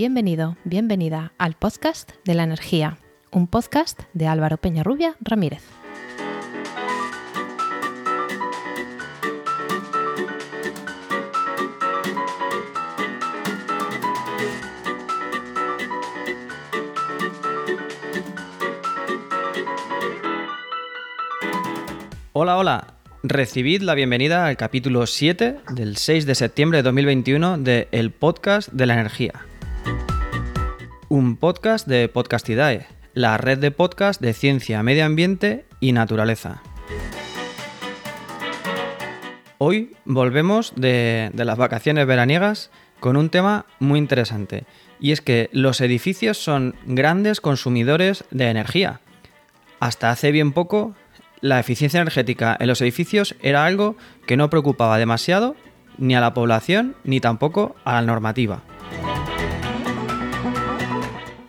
Bienvenido, bienvenida al podcast de la energía, un podcast de Álvaro Peñarrubia Ramírez. Hola, hola. Recibid la bienvenida al capítulo 7 del 6 de septiembre de 2021 de El Podcast de la Energía. Un podcast de Podcastidae, la red de podcast de ciencia, medio ambiente y naturaleza. Hoy volvemos de, de las vacaciones veraniegas con un tema muy interesante, y es que los edificios son grandes consumidores de energía. Hasta hace bien poco la eficiencia energética en los edificios era algo que no preocupaba demasiado ni a la población ni tampoco a la normativa.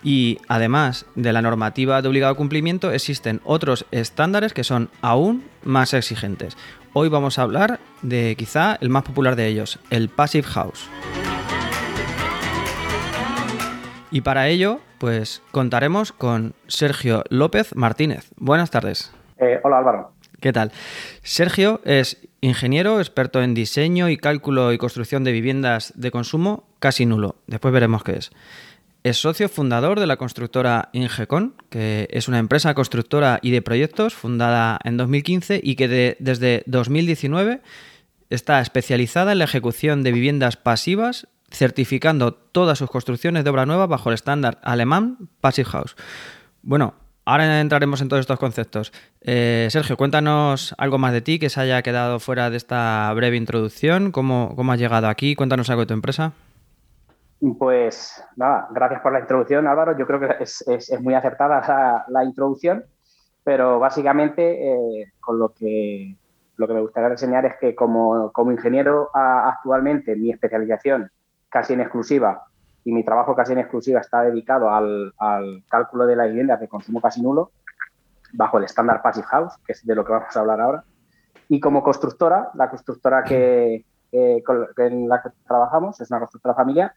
Y además de la normativa de obligado cumplimiento, existen otros estándares que son aún más exigentes. Hoy vamos a hablar de quizá el más popular de ellos, el Passive House. Y para ello, pues contaremos con Sergio López Martínez. Buenas tardes. Eh, hola Álvaro. ¿Qué tal? Sergio es ingeniero, experto en diseño y cálculo y construcción de viviendas de consumo casi nulo. Después veremos qué es. Es socio fundador de la constructora Ingecon, que es una empresa constructora y de proyectos fundada en 2015 y que desde 2019 está especializada en la ejecución de viviendas pasivas, certificando todas sus construcciones de obra nueva bajo el estándar alemán Passive House. Bueno, Ahora entraremos en todos estos conceptos. Eh, Sergio, cuéntanos algo más de ti que se haya quedado fuera de esta breve introducción. ¿Cómo, cómo has llegado aquí? Cuéntanos algo de tu empresa. Pues nada, gracias por la introducción, Álvaro. Yo creo que es, muy acertada la, introducción, pero básicamente eh, con lo que, lo que me gustaría reseñar es que como, como ingeniero actualmente mi especialización casi en exclusiva y mi trabajo casi en exclusiva está dedicado al, cálculo de las viviendas de consumo casi nulo bajo el estándar Passive House, que es de lo que vamos a hablar ahora. Y como constructora, la constructora que, en la que trabajamos es una constructora familiar,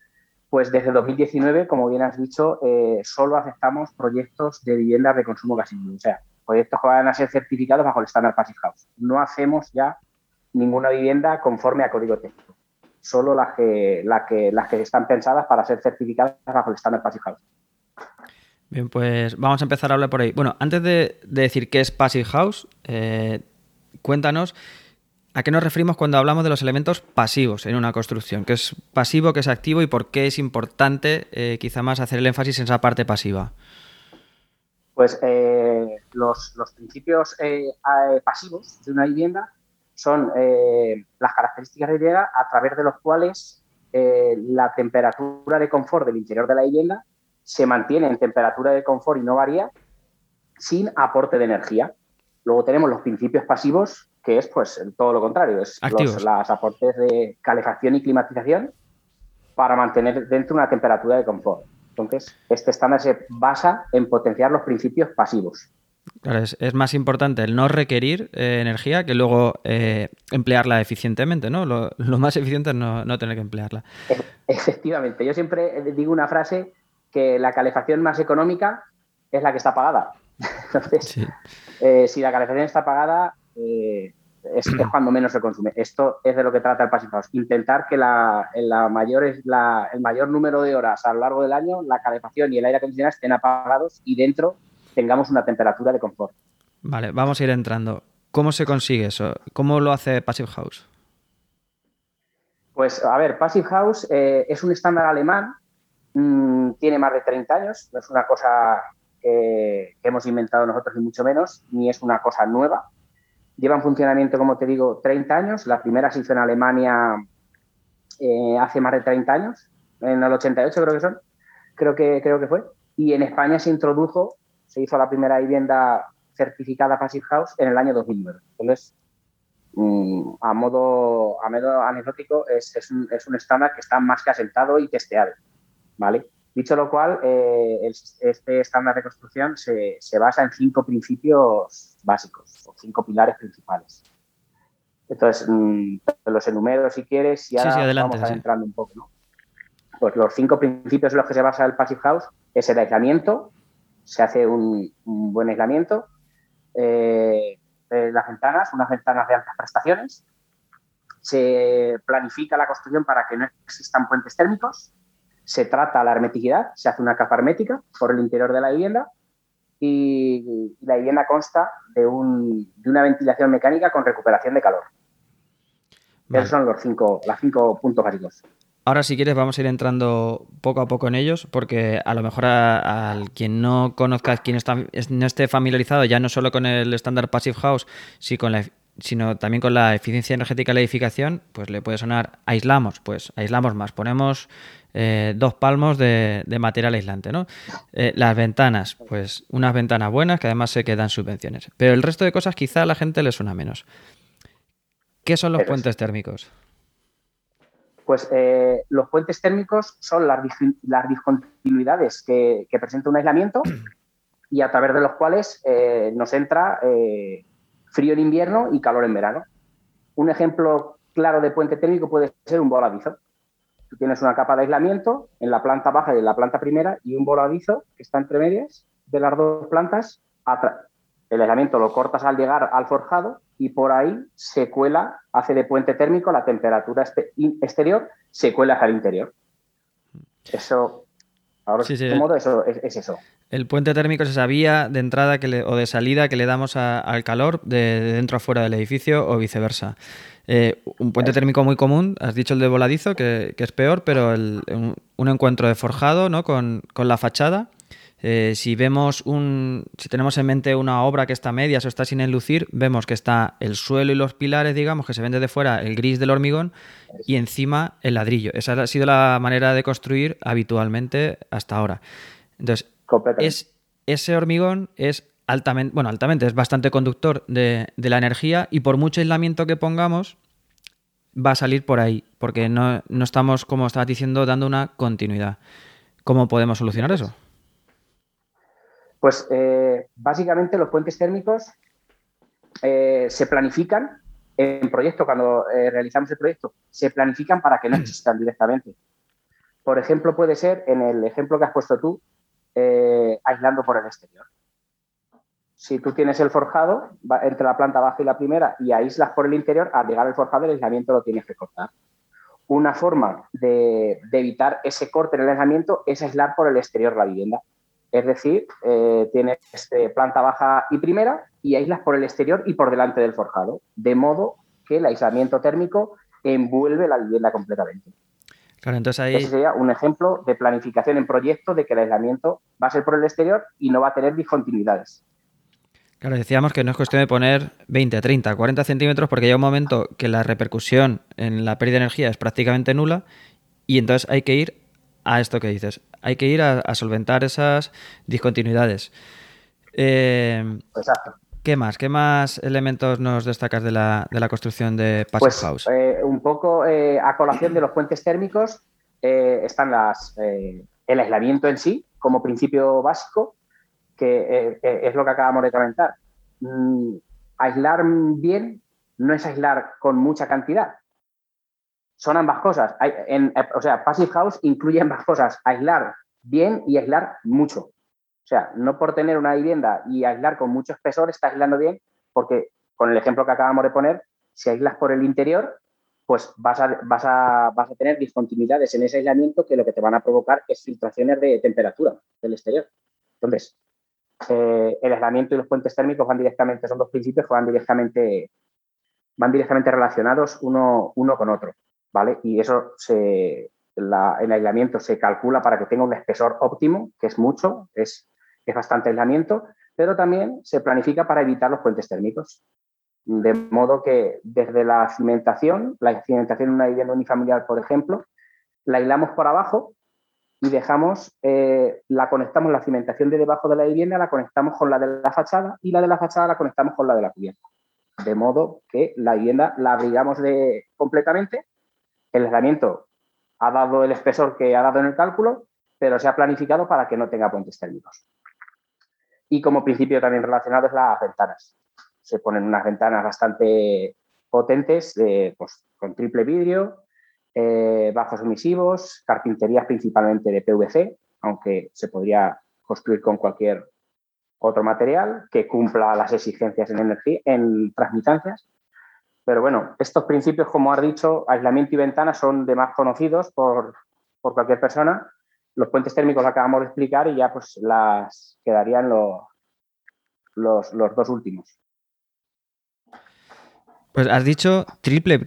pues desde 2019, como bien has dicho, eh, solo aceptamos proyectos de viviendas de consumo casi nulo, o sea, proyectos que van a ser certificados bajo el estándar Passive House. No hacemos ya ninguna vivienda conforme a código técnico solo las que, que, las que están pensadas para ser certificadas bajo el estándar Passive House. Bien, pues vamos a empezar a hablar por ahí. Bueno, antes de, decir qué es Passive House, eh, cuéntanos a qué nos referimos cuando hablamos de los elementos pasivos en una construcción. ¿Qué es pasivo, qué es activo y por qué es importante eh, quizá más hacer el énfasis en esa parte pasiva? Pues eh, los, los, principios pasivos de una vivienda son eh, las características de vivienda a través de los cuales eh, la temperatura de confort del interior de la vivienda se mantiene en temperatura de confort y no varía sin aporte de energía. Luego tenemos los principios pasivos, que es pues todo lo contrario, es los aportes de calefacción y climatización para mantener dentro una temperatura de confort. Entonces, este estándar se basa en potenciar los principios pasivos. Claro, es, más importante el no requerir eh, energía que luego eh, emplearla eficientemente, ¿no? Lo, más eficiente es no, tener que emplearla. Efectivamente, yo siempre digo una frase que la calefacción más económica es la que está pagada. Entonces, eh, si la calefacción está pagada, es, cuando menos se consume. Esto es de lo que trata el Passive House. Intentar que la, la mayor, la, el mayor número de horas a lo largo del año la calefacción y el aire acondicionado estén apagados y dentro tengamos una temperatura de confort. Vale, vamos a ir entrando. ¿Cómo se consigue eso? ¿Cómo lo hace Passive House? Pues a ver, Passive House eh, es un estándar alemán, mm, tiene más de 30 años, no es una cosa que, hemos inventado nosotros ni mucho menos, ni es una cosa nueva. Lleva en funcionamiento, como te digo, 30 años. La primera se hizo en Alemania eh, hace más de 30 años, en el 88 creo que son, creo que, creo que fue. Y en España se introdujo se hizo la primera vivienda certificada Passive House en el año 2009. Entonces, mm, a modo, a anecdótico, es, un, es, un, estándar que está más que asentado y testeado. ¿vale? Dicho lo cual, eh, este estándar de construcción se, basa en cinco principios básicos o cinco pilares principales. Entonces, mm, los enumero si quieres y ahora vamos adentrando un poco. ¿no? pues los cinco principios en los que se basa el Passive House es el aislamiento, se hace un, buen aislamiento, eh, las ventanas, unas ventanas de altas prestaciones, se planifica la construcción para que no existan puentes térmicos, se trata la hermeticidad, se hace una capa hermética por el interior de la vivienda y la vivienda consta de, una ventilación mecánica con recuperación de calor. Esos son los cinco, los cinco puntos básicos. Ahora, si quieres, vamos a ir entrando poco a poco en ellos, porque a lo mejor al quien no conozca, quien está, no esté familiarizado ya no solo con el estándar Passive House, sino también con la eficiencia energética de la edificación, pues le puede sonar aislamos, pues aislamos más, ponemos eh, dos palmos de, material aislante, ¿no? Eh, las ventanas, pues unas ventanas buenas que además se quedan subvenciones, pero el resto de cosas quizá a la gente le suena menos. ¿Qué son los puentes térmicos? Pues eh, los puentes térmicos son las, discontinuidades que, presenta un aislamiento y a través de los cuales nos entra frío en invierno y calor en verano. Un ejemplo claro de puente térmico puede ser un voladizo. Tú tienes una capa de aislamiento en la planta baja y en la planta primera y un voladizo que está entre medias de las dos plantas. El aislamiento lo cortas al llegar al forjado y por ahí se cuela, hace de puente térmico la temperatura exterior, se cuela hacia el interior. Eso, ahora sí, modo, eso es, eso. El puente térmico es esa vía de entrada o de salida que le damos al calor de, dentro a fuera del edificio o viceversa. Eh, un puente térmico muy común, has dicho el de voladizo, que, es peor, pero un, encuentro de forjado ¿no? con, con la fachada eh, si vemos un, si tenemos en mente una obra que está media o está sin enlucir, vemos que está el suelo y los pilares, digamos, que se ven desde fuera el gris del hormigón y encima el ladrillo. Esa ha sido la manera de construir habitualmente hasta ahora. Entonces, es, ese hormigón es altamente, bueno, altamente, es bastante conductor de, la energía y por mucho aislamiento que pongamos, va a salir por ahí, porque no, no estamos, como estabas diciendo, dando una continuidad. ¿Cómo podemos solucionar eso? Pues eh, básicamente los puentes térmicos eh, se planifican en proyecto, cuando eh, realizamos el proyecto, se planifican para que no existan directamente. Por ejemplo, puede ser en el ejemplo que has puesto tú, aislando por el exterior. Si tú tienes el forjado entre la planta baja y la primera y aíslas por el interior, al llegar al forjado el aislamiento lo tienes que cortar. Una forma de, evitar ese corte en el aislamiento es aislar por el exterior la vivienda. Es decir, eh, tienes este, planta baja y primera y aíslas por el exterior y por delante del forjado, de modo que el aislamiento térmico envuelve la vivienda completamente. Claro, entonces ahí... Ese sería un ejemplo de planificación en proyecto de que el aislamiento va a ser por el exterior y no va a tener discontinuidades. Claro, decíamos que no es cuestión de poner 20, 30, 40 centímetros porque llega un momento que la repercusión en la pérdida de energía es prácticamente nula y entonces hay que ir a esto que dices. Hay que ir a, solventar esas discontinuidades. Eh, Exacto. ¿Qué más? ¿Qué más elementos nos destacas de la, construcción de Passive pues, House? Eh, un poco eh, a colación de los puentes térmicos están las, el aislamiento en sí como principio básico, que es lo que acabamos de comentar. Mm, aislar bien no es aislar con mucha cantidad, son ambas cosas. o sea, Passive House incluye ambas cosas, aislar bien y aislar mucho. O sea, no por tener una vivienda y aislar con mucho espesor está aislando bien, porque con el ejemplo que acabamos de poner, si aislas por el interior, pues vas a, vas a, vas a tener discontinuidades en ese aislamiento que lo que te van a provocar es filtraciones de temperatura del exterior. Entonces, eh, el aislamiento y los puentes térmicos van directamente, son dos principios que van directamente, van directamente relacionados uno, uno con otro. ¿vale? Y eso se, el aislamiento se calcula para que tenga un espesor óptimo, que es mucho, es, es bastante aislamiento, pero también se planifica para evitar los puentes térmicos. De modo que desde la cimentación, la cimentación en una vivienda unifamiliar, por ejemplo, la aislamos por abajo y dejamos, eh, la conectamos, la cimentación de debajo de la vivienda la conectamos con la de la fachada y la de la fachada la conectamos con la de la cubierta. De modo que la vivienda la abrigamos completamente el aislamiento ha dado el espesor que ha dado en el cálculo, pero se ha planificado para que no tenga puentes térmicos. Y como principio también relacionado es las ventanas. Se ponen unas ventanas bastante potentes pues, con triple vidrio eh, bajos emisivos, carpinterías principalmente de PVC, aunque se podría construir con cualquier otro material que cumpla las exigencias en energía, en transmitancias. Pero bueno, estos principios, como has dicho, aislamiento y ventana son de más conocidos por, cualquier persona. Los puentes térmicos acabamos de explicar y ya pues las quedarían los, los, dos últimos. Pues has dicho triple,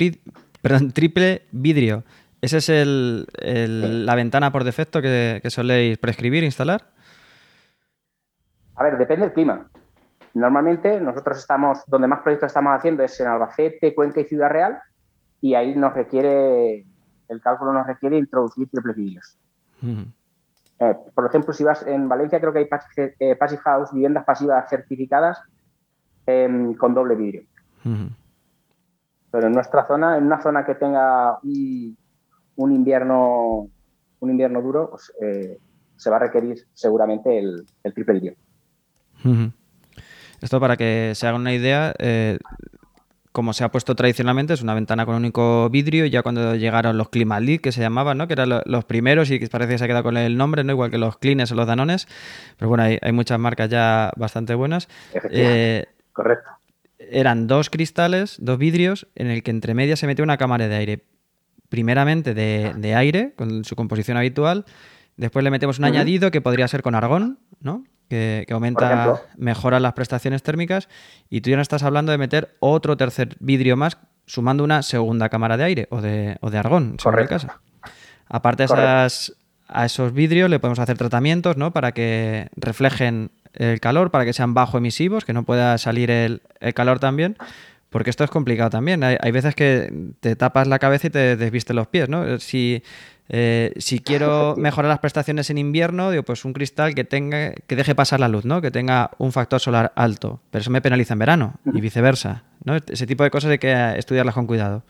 perdón, triple vidrio. ¿Esa es el, la ventana por defecto que, que soléis prescribir, instalar? A ver, depende del clima. Normalmente nosotros estamos, donde más proyectos estamos haciendo es en Albacete, Cuenca y Ciudad Real, y ahí nos requiere, el cálculo nos requiere introducir triple vidrios. Eh, por ejemplo, si vas en Valencia, creo que hay eh, passive, house, viviendas pasivas certificadas em, con doble vidrio. Pero en nuestra zona, en una zona que tenga un, invierno un invierno duro, pues, eh, se va a requerir seguramente el, el triple vidrio. Esto para que se haga una idea, eh, como se ha puesto tradicionalmente, es una ventana con único vidrio. Y ya cuando llegaron los Climalit, que se llamaban, ¿no? que eran los primeros y que parece que se ha quedado con el nombre, ¿no? igual que los Clines o los Danones. Pero bueno, hay, muchas marcas ya bastante buenas. Eh, Correcto. Eran dos cristales, dos vidrios, en el que entre medias se metió una cámara de aire. Primeramente de, aire, con su composición habitual. Después le metemos un añadido que podría ser con argón, ¿no? Que, aumenta, mejora las prestaciones térmicas y tú ya no estás hablando de meter otro tercer vidrio más sumando una segunda cámara de aire o de, o de argón, según el caso. Aparte esas, a esos vidrios le podemos hacer tratamientos ¿no? para que reflejen el calor, para que sean bajo emisivos, que no pueda salir el, el calor también. Porque esto es complicado también. Hay, hay, veces que te tapas la cabeza y te desviste los pies, ¿no? Si eh, si quiero mejorar las prestaciones en invierno, digo, pues un cristal que tenga, que deje pasar la luz, ¿no? Que tenga un factor solar alto. Pero eso me penaliza en verano y viceversa. ¿no? Ese tipo de cosas hay que estudiarlas con cuidado.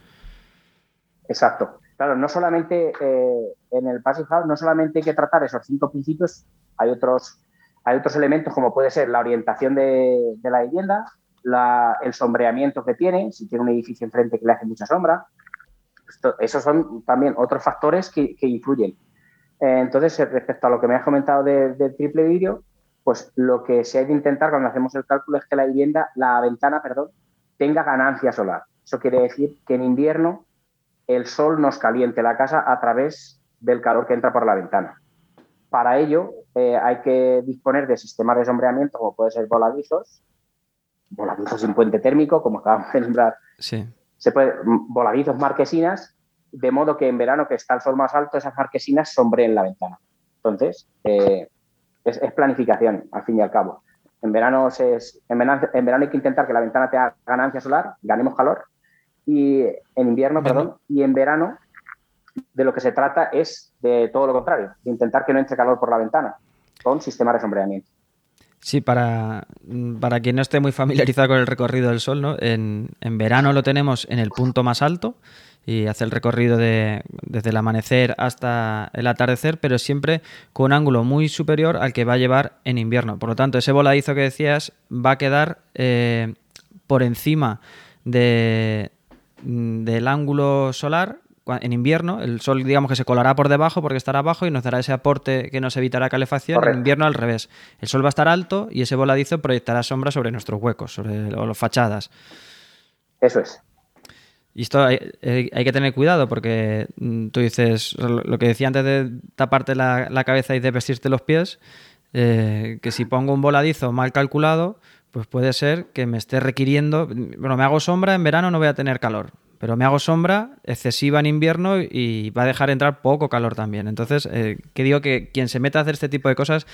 Exacto. Claro, no solamente eh, en el Passive House, no solamente hay que tratar esos cinco principios, hay otros, hay otros elementos como puede ser la orientación de, la vivienda, el sombreamiento que tiene, si tiene un edificio enfrente que le hace mucha sombra, esos son también otros factores que, influyen. Eh, entonces, respecto a lo que me has comentado del triple vidrio, pues lo que se hay de intentar cuando hacemos el cálculo es que la vivienda, la ventana, perdón, tenga ganancia solar. Eso quiere decir que en invierno el sol nos caliente la casa a través del calor que entra por la ventana. Para ello eh, hay que disponer de sistemas de sombreamiento como puede ser voladizos, voladizos sin puente térmico, como acabamos de nombrar sí se puede, voladizos marquesinas, de modo que en verano que está el sol más alto, esas marquesinas sombreen la ventana. Entonces, eh, es, planificación, al fin y al cabo. En verano, es, en, verano, hay que intentar que la ventana tenga ganancia solar, ganemos calor, y en invierno, perdón, y en verano de lo que se trata es de todo lo contrario, de intentar que no entre calor por la ventana, con sistemas de sombreamiento. Sí, para, para quien no esté muy familiarizado con el recorrido del Sol, ¿no? en, verano lo tenemos en el punto más alto y hace el recorrido de, desde el amanecer hasta el atardecer, pero siempre con un ángulo muy superior al que va a llevar en invierno. Por lo tanto, ese voladizo que decías va a quedar eh, por encima de, del ángulo solar en invierno, el sol digamos que se colará por debajo porque estará abajo y nos dará ese aporte que nos evitará calefacción. En invierno al revés. El sol va a estar alto y ese voladizo proyectará sombra sobre nuestros huecos, sobre las fachadas. Eso es. Y esto hay, que tener cuidado porque mm, tú dices, lo que decía antes de taparte la, cabeza y de vestirte los pies, eh, que si pongo un voladizo mal calculado, pues puede ser que me esté requiriendo, bueno, me hago sombra, en verano no voy a tener calor, pero me hago sombra excesiva en invierno y va a dejar entrar poco calor también. Entonces, eh, que digo que quien se meta a hacer este tipo de cosas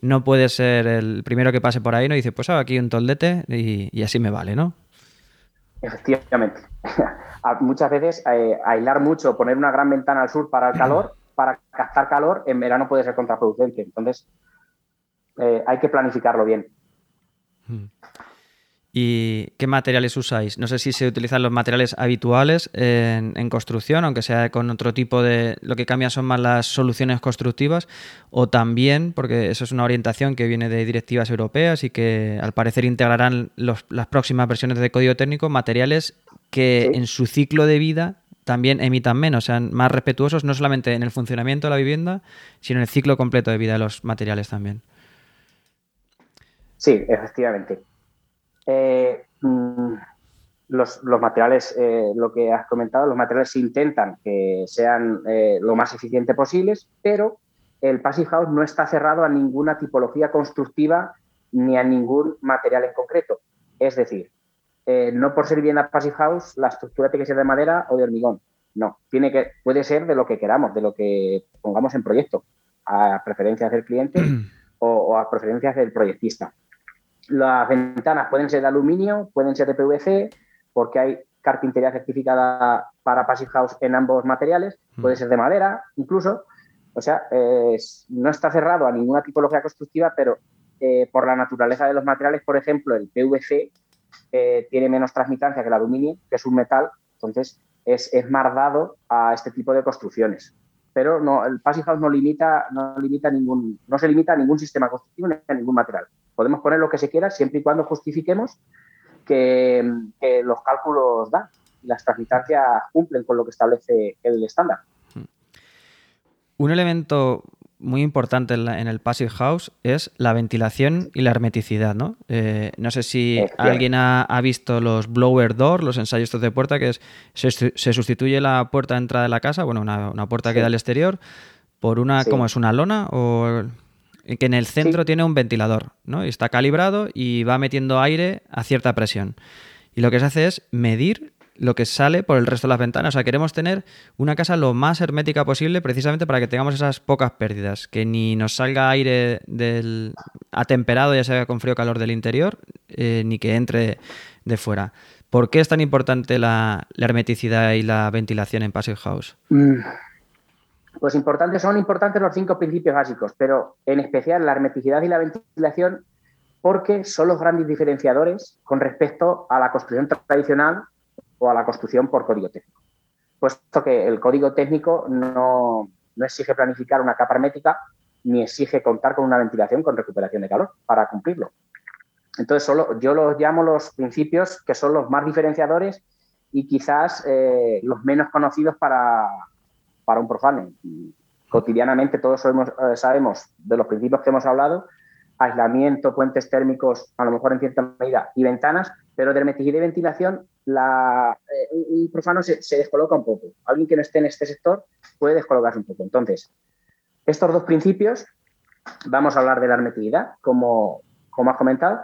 no puede ser el primero que pase por ahí, ¿no? Y dice, pues hago aquí un toldete y, así me vale, ¿no? Efectivamente. Muchas veces eh, aislar mucho, poner una gran ventana al sur para el calor, para captar calor, en verano puede ser contraproducente. Entonces, eh, hay que planificarlo bien. Mm. ¿Y qué materiales usáis? No sé si se utilizan los materiales habituales en, construcción, aunque sea con otro tipo de... Lo que cambia son más las soluciones constructivas, o también, porque eso es una orientación que viene de directivas europeas y que al parecer integrarán las próximas versiones de código técnico, materiales que en su ciclo de vida también emitan menos, sean más respetuosos no solamente en el funcionamiento de la vivienda, sino en el ciclo completo de vida de los materiales también. Sí, efectivamente. Eh, mm, los, materiales, eh, lo que has comentado, los materiales intentan que sean eh, lo más eficiente posibles, pero el Passive House no está cerrado a ninguna tipología constructiva ni a ningún material en concreto. Es decir, no por ser vivienda Passive House, la estructura tiene que ser de madera o de hormigón. No, tiene que, puede ser de lo que queramos, de lo que pongamos en proyecto, a preferencias del cliente o, a preferencias del proyectista. Las ventanas pueden ser de aluminio, pueden ser de PVC, porque hay carpintería certificada para Passive House en ambos materiales, puede ser de madera incluso. O sea, no está cerrado a ninguna tipología constructiva, pero eh, por la naturaleza de los materiales, por ejemplo, el PVC eh, tiene menos transmitancia que el aluminio, que es un metal, entonces es, más dado a este tipo de construcciones. Pero no, el Passive House no limita, no limita ningún, no se limita a ningún sistema constructivo ni a ningún material. Podemos poner lo que se quiera siempre y cuando justifiquemos que, los cálculos dan y las transmitancias cumplen con lo que establece el estándar. Un elemento muy importante en, el Passive House es la ventilación y la hermeticidad, ¿no? Eh, no sé si alguien ha, visto los blower door, los ensayos de puerta, que es se, sustituye la puerta de entrada de la casa, bueno, una, puerta que da al exterior, por una, ¿cómo es? ¿Una lona? O que en el centro tiene un ventilador, ¿no? Y está calibrado y va metiendo aire a cierta presión. Y lo que se hace es medir lo que sale por el resto de las ventanas. O sea, queremos tener una casa lo más hermética posible precisamente para que tengamos esas pocas pérdidas, que ni nos salga aire del atemperado, ya sea con frío o calor del interior, eh, ni que entre de fuera. ¿Por qué es tan importante la, hermeticidad y la ventilación en Passive House? Mm. Pues importantes, son importantes los cinco principios básicos, pero en especial la hermeticidad y la ventilación porque son los grandes diferenciadores con respecto a la construcción tradicional o a la construcción por código técnico. Puesto que el código técnico no, exige planificar una capa hermética ni exige contar con una ventilación con recuperación de calor para cumplirlo. Entonces, solo, yo los llamo los principios que son los más diferenciadores y quizás eh, los menos conocidos para, un profano. Cotidianamente todos eh, sabemos de los principios que hemos hablado, aislamiento, puentes térmicos, a lo mejor en cierta medida, y ventanas, pero de hermeticidad y ventilación la, eh, un profano se, descoloca un poco. Alguien que no esté en este sector puede descolocarse un poco. Entonces, estos dos principios, vamos a hablar de la hermeticidad, como, como has comentado,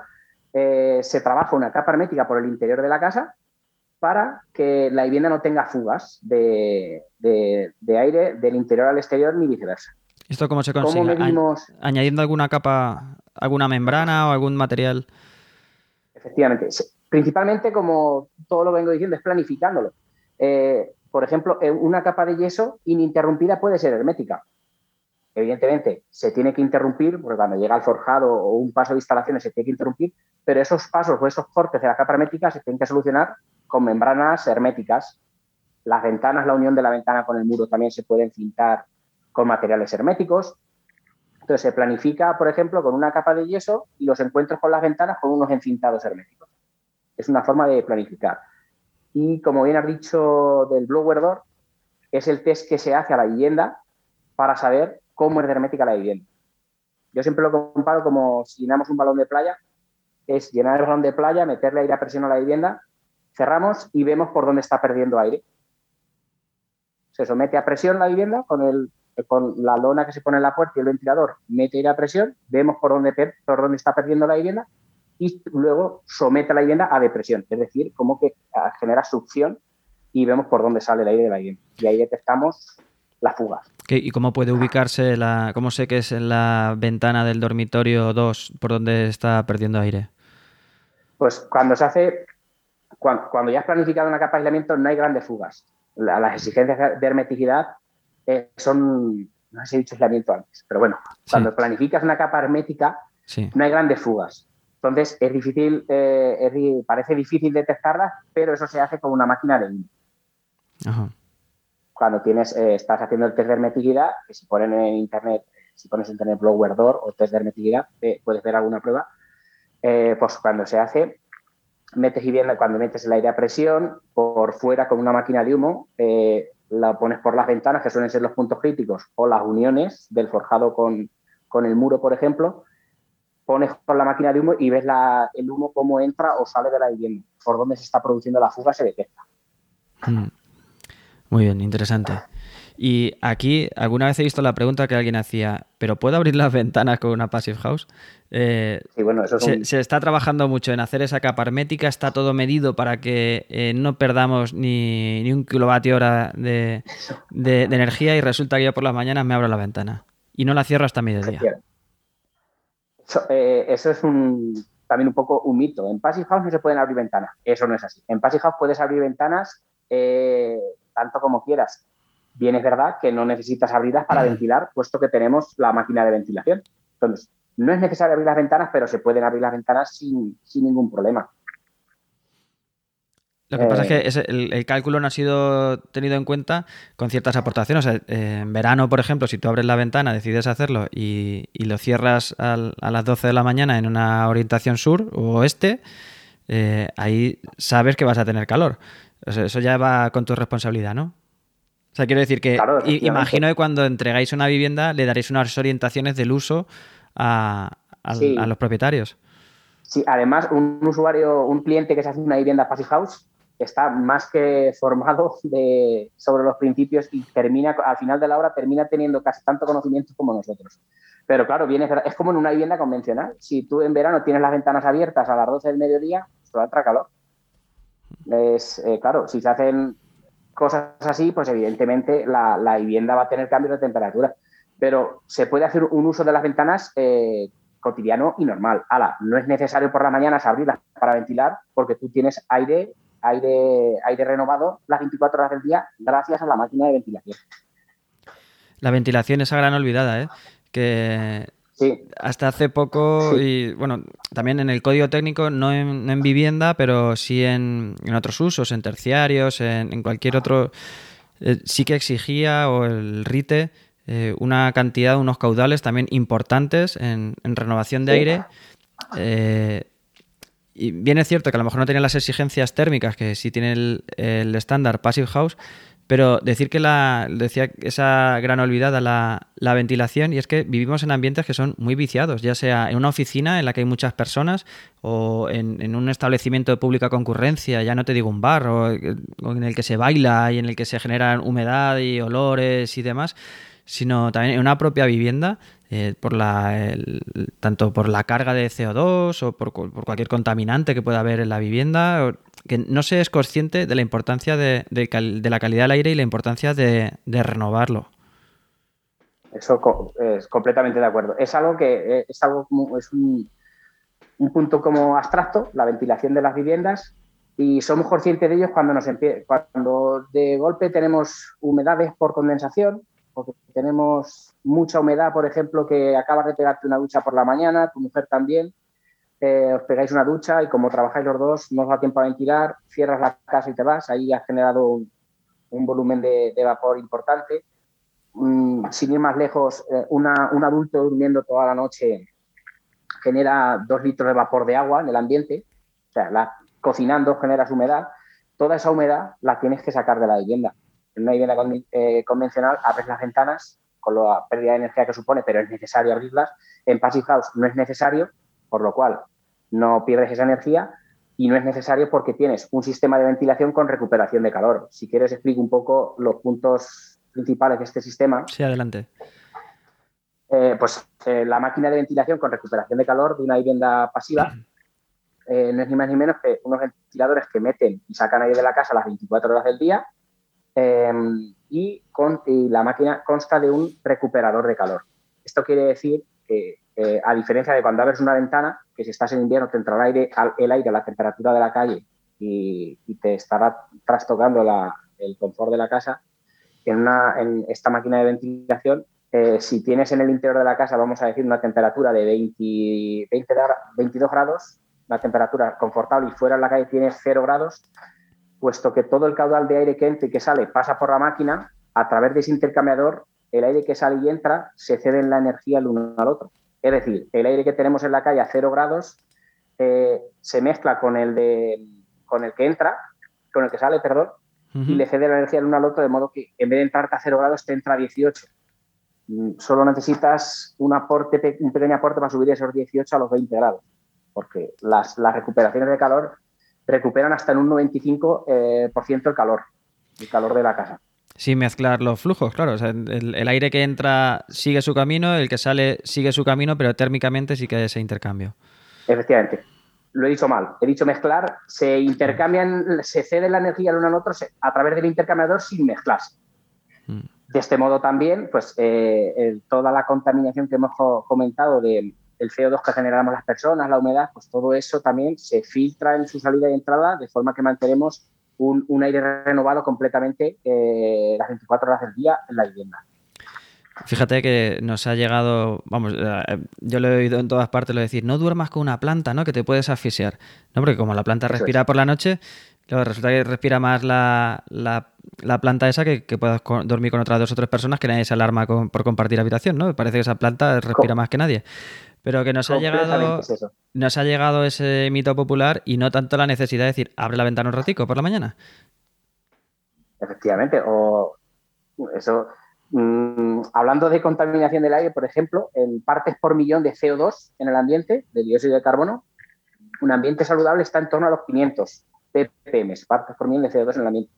eh, se trabaja una capa hermética por el interior de la casa para que la vivienda no tenga fugas de, aire del interior al exterior ni viceversa. ¿Esto cómo se consigue? ¿Añadiendo alguna capa, alguna membrana o algún material? Efectivamente principalmente, como todo lo vengo diciendo, es planificándolo. Eh, por ejemplo, eh, una capa de yeso ininterrumpida puede ser hermética. Evidentemente, se tiene que interrumpir, porque cuando llega el forjado o un paso de instalaciones se tiene que interrumpir, pero esos pasos o esos cortes de la capa hermética se tienen que solucionar con membranas herméticas. Las ventanas, la unión de la ventana con el muro también se pueden cintar con materiales herméticos. Entonces se planifica, por ejemplo, con una capa de yeso y los encuentros con las ventanas con unos encintados herméticos es una forma de planificar. Y como bien has dicho del blower door, es el test que se hace a la vivienda para saber cómo es hermética la vivienda. Yo siempre lo comparo como si llenamos un balón de playa, es llenar el balón de playa, meterle aire a presión a la vivienda, cerramos y vemos por dónde está perdiendo aire. Se somete a presión la vivienda con, el, con la lona que se pone en la puerta y el ventilador, mete aire a presión, vemos por dónde, por dónde está perdiendo la vivienda y luego somete a la vivienda a depresión, es decir, como que ah, genera succión y vemos por dónde sale el aire de la vivienda. Y ahí detectamos la fuga. ¿Y cómo puede ubicarse, la, cómo sé que es en la ventana del dormitorio 2 por donde está perdiendo aire? Pues cuando se hace, cuando, ya has planificado una capa de aislamiento no hay grandes fugas. las exigencias de hermeticidad eh, son, no sé si he dicho aislamiento antes, pero bueno, cuando planificas una capa hermética no hay grandes fugas. Entonces, es difícil, eh, parece difícil detectarlas, pero eso se hace con una máquina de Cuando tienes, eh, estás haciendo el test de hermeticidad, que si ponen en internet, si pones en internet blower door o test de hermeticidad, puedes ver alguna prueba. pues cuando se hace, metes vivienda, cuando metes el aire a presión, por fuera con una máquina de humo, eh, la pones por las ventanas, que suelen ser los puntos críticos, o las uniones del forjado con, el muro, por ejemplo, pones por la máquina de humo y ves el humo cómo entra o sale de la vivienda. Por dónde se está produciendo la fuga se detecta. Mm. Muy bien, interesante. Y aquí alguna vez he visto la pregunta que alguien hacía, ¿pero puedo abrir las ventanas con una Passive House? Eh, sí, bueno, eso se, está trabajando mucho en hacer esa capa hermética, está todo medido para que eh, no perdamos ni, un kilovatio hora de, energía y resulta que yo por las mañanas me abro la ventana y no la cierro hasta mediodía. Eso, eh, eso es un, también un poco un mito. En Passive House no se pueden abrir ventanas. Eso no es así. En Passive House puedes abrir ventanas tanto como quieras Bien es verdad que no necesitas abrirlas para ventilar, puesto que tenemos la máquina de ventilación. Entonces, no es necesario abrir las ventanas, pero se pueden abrir las ventanas sin, ningún problema. Lo que pasa es que eh, el, cálculo no ha sido tenido en cuenta con ciertas aportaciones. en verano, por ejemplo, si tú abres la ventana, decides hacerlo y, lo cierras a las 12 de la mañana en una orientación sur o oeste, eh, ahí sabes que vas a tener calor. eso ya va con tu responsabilidad, ¿no? O sea, quiero decir que imagino que cuando entregáis una vivienda le daréis unas orientaciones del uso a, los propietarios. Sí, además un usuario, un cliente que se hace una vivienda Passive House está más que formado de, sobre los principios y termina, al final de la obra termina teniendo casi tanto conocimiento como nosotros. Pero claro, viene, es como en una vivienda convencional. Si tú en verano tienes las ventanas abiertas a las 12 del mediodía, va a entrar calor. Es, eh, claro, si se hacen cosas así, pues evidentemente la, vivienda va a tener cambios de temperatura. Pero se puede hacer un uso de las ventanas eh, cotidiano y normal. Ahora, no es necesario por la mañana abrirlas para ventilar porque tú tienes aire, aire, aire renovado las 24 horas del día gracias a la máquina de ventilación. La ventilación, esa gran olvidada, ¿eh? que hasta hace poco, y bueno, también en el código técnico, no en, vivienda, pero sí en, otros usos, en terciarios, en, cualquier otro, eh, sí que exigía, o el RITE, eh, una cantidad, unos caudales también importantes en, renovación de aire. Eh, y bien es cierto que a lo mejor no tenía las exigencias térmicas que sí tiene el, el estándar Passive House, pero decir que la, decía esa gran olvidada la, la, ventilación, y es que vivimos en ambientes que son muy viciados, ya sea en una oficina en la que hay muchas personas o en, un establecimiento de pública concurrencia, ya no te digo un bar, o, en el que se baila y en el que se generan humedad y olores y demás, sino también en una propia vivienda, eh, por la, tanto por la carga de CO2 o por, por, cualquier contaminante que pueda haber en la vivienda, que no se es consciente de la importancia de, la calidad del aire y la importancia de, renovarlo. Eso es completamente de acuerdo. Es algo que eh, es algo es un, punto como abstracto, la ventilación de las viviendas, y somos conscientes de ellos cuando nos cuando de golpe tenemos humedades por condensación, porque tenemos mucha humedad, por ejemplo, que acabas de pegarte una ducha por la mañana, tu mujer también, eh, os pegáis una ducha y como trabajáis los dos, no os da tiempo a ventilar, cierras la casa y te vas, ahí has generado un, volumen de, vapor importante. Mm, sin ir más lejos, eh, un adulto durmiendo toda la noche genera dos litros de vapor de agua en el ambiente, o sea, la, cocinando generas humedad, toda esa humedad la tienes que sacar de la vivienda. En una vivienda eh, convencional abres las ventanas con la pérdida de energía que supone, pero es necesario abrirlas. En Passive House no es necesario, por lo cual no pierdes esa energía y no es necesario porque tienes un sistema de ventilación con recuperación de calor. Si quieres, explico un poco los puntos principales de este sistema. Sí, adelante. Eh, pues eh, la máquina de ventilación con recuperación de calor de una vivienda pasiva eh, no es ni más ni menos que unos ventiladores que meten y sacan aire de la casa las 24 horas del día y, con, y la máquina consta de un recuperador de calor. Esto quiere decir que eh, a diferencia de cuando abres una ventana, que si estás en invierno te entrará aire, el aire a la temperatura de la calle y, te estará trastocando el confort de la casa, en, esta máquina de ventilación, eh, si tienes en el interior de la casa, vamos a decir, una temperatura de 20, 22 grados, una temperatura confortable y fuera en la calle tienes 0 grados, puesto que todo el caudal de aire que entra y que sale pasa por la máquina, a través de ese intercambiador, el aire que sale y entra se cede en la energía el uno al otro. Es decir, el aire que tenemos en la calle a cero grados eh, se mezcla con el, de, con el que entra, con el que sale, perdón, y le cede la energía el uno al otro, de modo que en vez de entrar a 0 grados, te entra a 18. Mm, solo necesitas un, aporte, un pequeño aporte para subir esos 18 a los 20 grados, porque las, las recuperaciones de calor recuperan hasta en un 95% eh, el calor, el calor de la casa. Sí, mezclar los flujos, claro. el, aire que entra sigue su camino, el que sale sigue su camino, pero térmicamente sí que hay ese intercambio. Efectivamente. Lo he dicho mal. He dicho mezclar. Se intercambian, se cede la energía el uno al otro a través del intercambiador sin mezclarse. Mm. De este modo también, pues eh, toda la contaminación que hemos comentado del CO2 que generamos las personas, la humedad, pues todo eso también se filtra en su salida y entrada de forma que mantenemos un, aire renovado completamente eh, las 24 horas del día en la vivienda. Fíjate que nos ha llegado, vamos, eh, yo lo he oído en todas partes lo decir, no duermas con una planta, ¿no? Que te puedes asfixiar. No, porque como la planta respira por la noche, resulta que respira más la, planta esa que, que puedas dormir con otras dos o tres personas que nadie se alarma por compartir habitación, ¿no? Parece que esa planta respira más que nadie. Pero que nos ha llegado nos ha llegado ese mito popular y no tanto la necesidad de decir, abre la ventana un ratico por la mañana. Efectivamente, o eso mm, hablando de contaminación del aire, por ejemplo, en partes por millón de CO2 en el ambiente, de dióxido de carbono, un ambiente saludable está en torno a los 500 ppm, partes por millón de CO2 en el ambiente.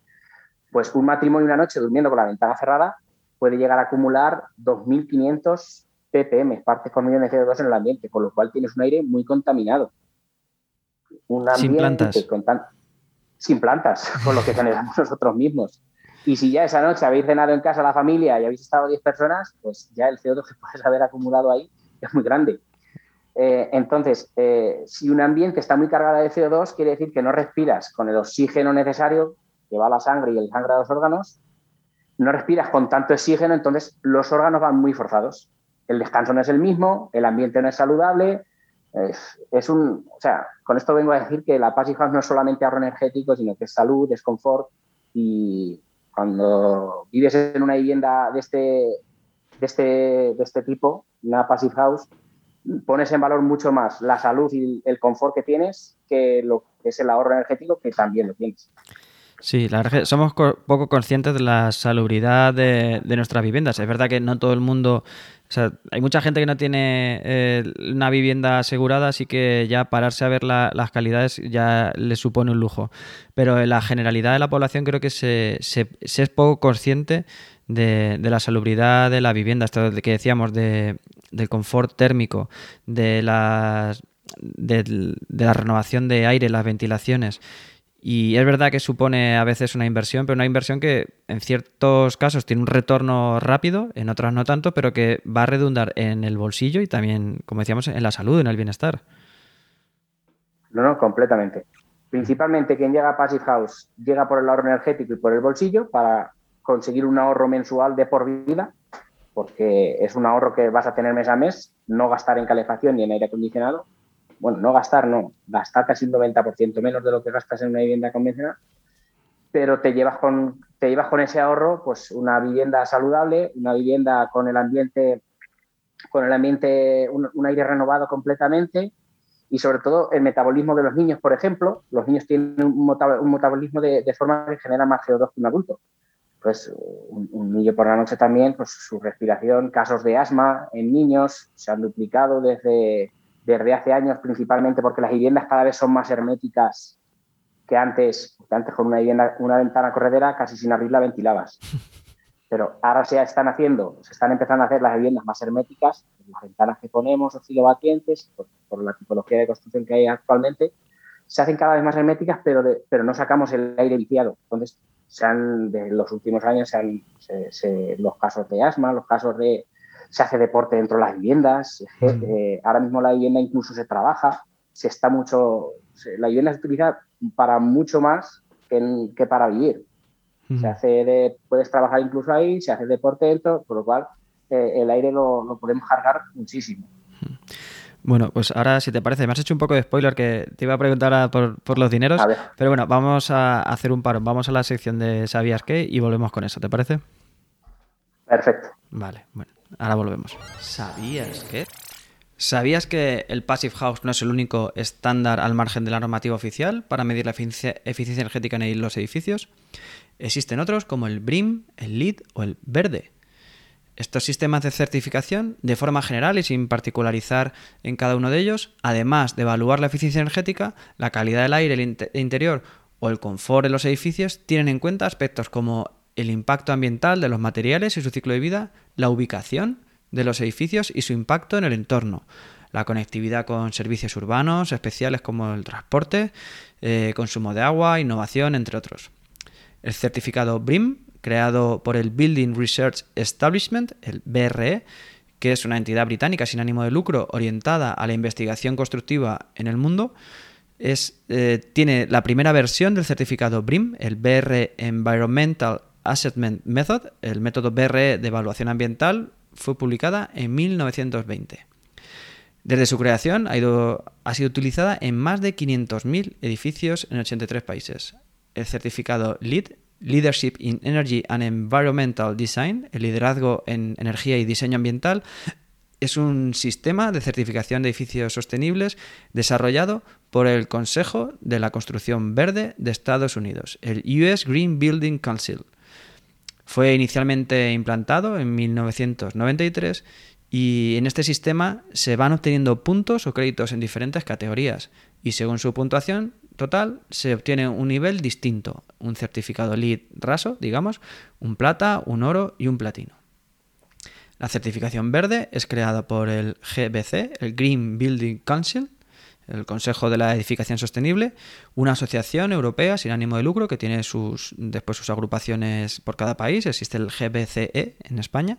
Pues un matrimonio una noche durmiendo con la ventana cerrada puede llegar a acumular 2.500 ppm, partes por millón de CO2 en el ambiente, con lo cual tienes un aire muy contaminado. sin plantas. sin plantas, con lo que generamos nosotros mismos. Y si ya esa noche habéis cenado en casa la familia y habéis estado 10 personas, pues ya el CO2 que puedes haber acumulado ahí es muy grande. Eh, entonces, eh, si un ambiente está muy cargado de CO2, quiere decir que no respiras con el oxígeno necesario que va a la sangre y el sangre a los órganos, no respiras con tanto oxígeno, entonces los órganos van muy forzados el descanso no es el mismo, el ambiente no es saludable. Es, un, o sea, con esto vengo a decir que la Passive House no es solamente ahorro energético, sino que es salud, es confort. Y cuando vives en una vivienda de este, este, de este tipo, una Passive House, pones en valor mucho más la salud y el confort que tienes que lo que es el ahorro energético, que también lo tienes. Sí, la verdad que somos poco conscientes de la salubridad de, nuestras viviendas. Es verdad que no todo el mundo o sea, hay mucha gente que no tiene eh, una vivienda asegurada, así que ya pararse a ver las calidades ya le supone un lujo. Pero en la generalidad de la población creo que se, es poco consciente de, la salubridad de la vivienda, esto que decíamos de, del confort térmico, de, las, de la renovación de aire, las ventilaciones. Y es verdad que supone a veces una inversión, pero una inversión que en ciertos casos tiene un retorno rápido, en otras no tanto, pero que va a redundar en el bolsillo y también, como decíamos, en la salud, en el bienestar. No, no, completamente. Principalmente quien llega a Passive House llega por el ahorro energético y por el bolsillo para conseguir un ahorro mensual de por vida, porque es un ahorro que vas a tener mes a mes, no gastar en calefacción ni en aire acondicionado bueno, no gastar, no, gastar casi un 90% menos de lo que gastas en una vivienda convencional, pero te llevas con, te llevas con ese ahorro pues una vivienda saludable, una vivienda con el ambiente, con el ambiente, un, aire renovado completamente y sobre todo el metabolismo de los niños, por ejemplo, los niños tienen un, metabolismo de, forma que genera más CO2 que un adulto. Pues un, un, niño por la noche también, pues su respiración, casos de asma en niños se han duplicado desde, desde hace años, principalmente porque las viviendas cada vez son más herméticas que antes, porque antes con una, vivienda, una ventana corredera casi sin abrirla ventilabas. Pero ahora se están haciendo, se están empezando a hacer las viviendas más herméticas, las ventanas que ponemos, oscilobatientes, por, por la tipología de construcción que hay actualmente, se hacen cada vez más herméticas, pero, pero no sacamos el aire viciado. Entonces, se han, de los últimos años, se han, los casos de asma, los casos de, se hace deporte dentro de las viviendas, eh, ahora mismo la vivienda incluso se trabaja, se está mucho, la vivienda se utiliza para mucho más que, para vivir. Se hace puedes trabajar incluso ahí, se hace deporte dentro, por lo cual eh, el aire lo, podemos cargar muchísimo. Bueno, pues ahora, si te parece, me has hecho un poco de spoiler que te iba a preguntar por, por, los dineros, pero bueno, vamos a hacer un paro. Vamos a la sección de ¿Sabías qué? y volvemos con eso, ¿te parece? Perfecto. Vale, bueno. Ahora volvemos. ¿Sabías qué? ¿Sabías que el Passive House no es el único estándar al margen de la normativa oficial para medir la eficiencia, energética en los edificios? Existen otros como el BRIM, el LEED o el Verde. Estos sistemas de certificación, de forma general y sin particularizar en cada uno de ellos, además de evaluar la eficiencia energética, la calidad del aire interior o el confort en los edificios, tienen en cuenta aspectos como el impacto ambiental de los materiales y su ciclo de vida, la ubicación, de los edificios y su impacto en el entorno. La conectividad con servicios urbanos especiales como el transporte, eh, consumo de agua, innovación, entre otros. El certificado BRIM, creado por el Building Research Establishment, el BRE, que es una entidad británica sin ánimo de lucro orientada a la investigación constructiva en el mundo, es, eh, tiene la primera versión del certificado BRIM, el BRE Environmental Assessment Method, el método BRE de evaluación ambiental fue publicada en 1920. Desde su creación ha, ha sido utilizada en más de 500.000 edificios en 83 países. El certificado LEED, Leadership in Energy and Environmental Design, el liderazgo en energía y diseño ambiental, es un sistema de certificación de edificios sostenibles desarrollado por el Consejo de la Construcción Verde de Estados Unidos, el US Green Building Council. Fue inicialmente implantado en 1993 y en este sistema se van obteniendo puntos o créditos en diferentes categorías y según su puntuación total se obtiene un nivel distinto, un certificado LEED raso, digamos, un plata, un oro y un platino. La certificación verde es creada por el GBC, el Green Building Council, el Consejo de la Edificación Sostenible, una asociación europea sin ánimo de lucro que tiene sus, después sus agrupaciones por cada país. Existe el GBCE en España.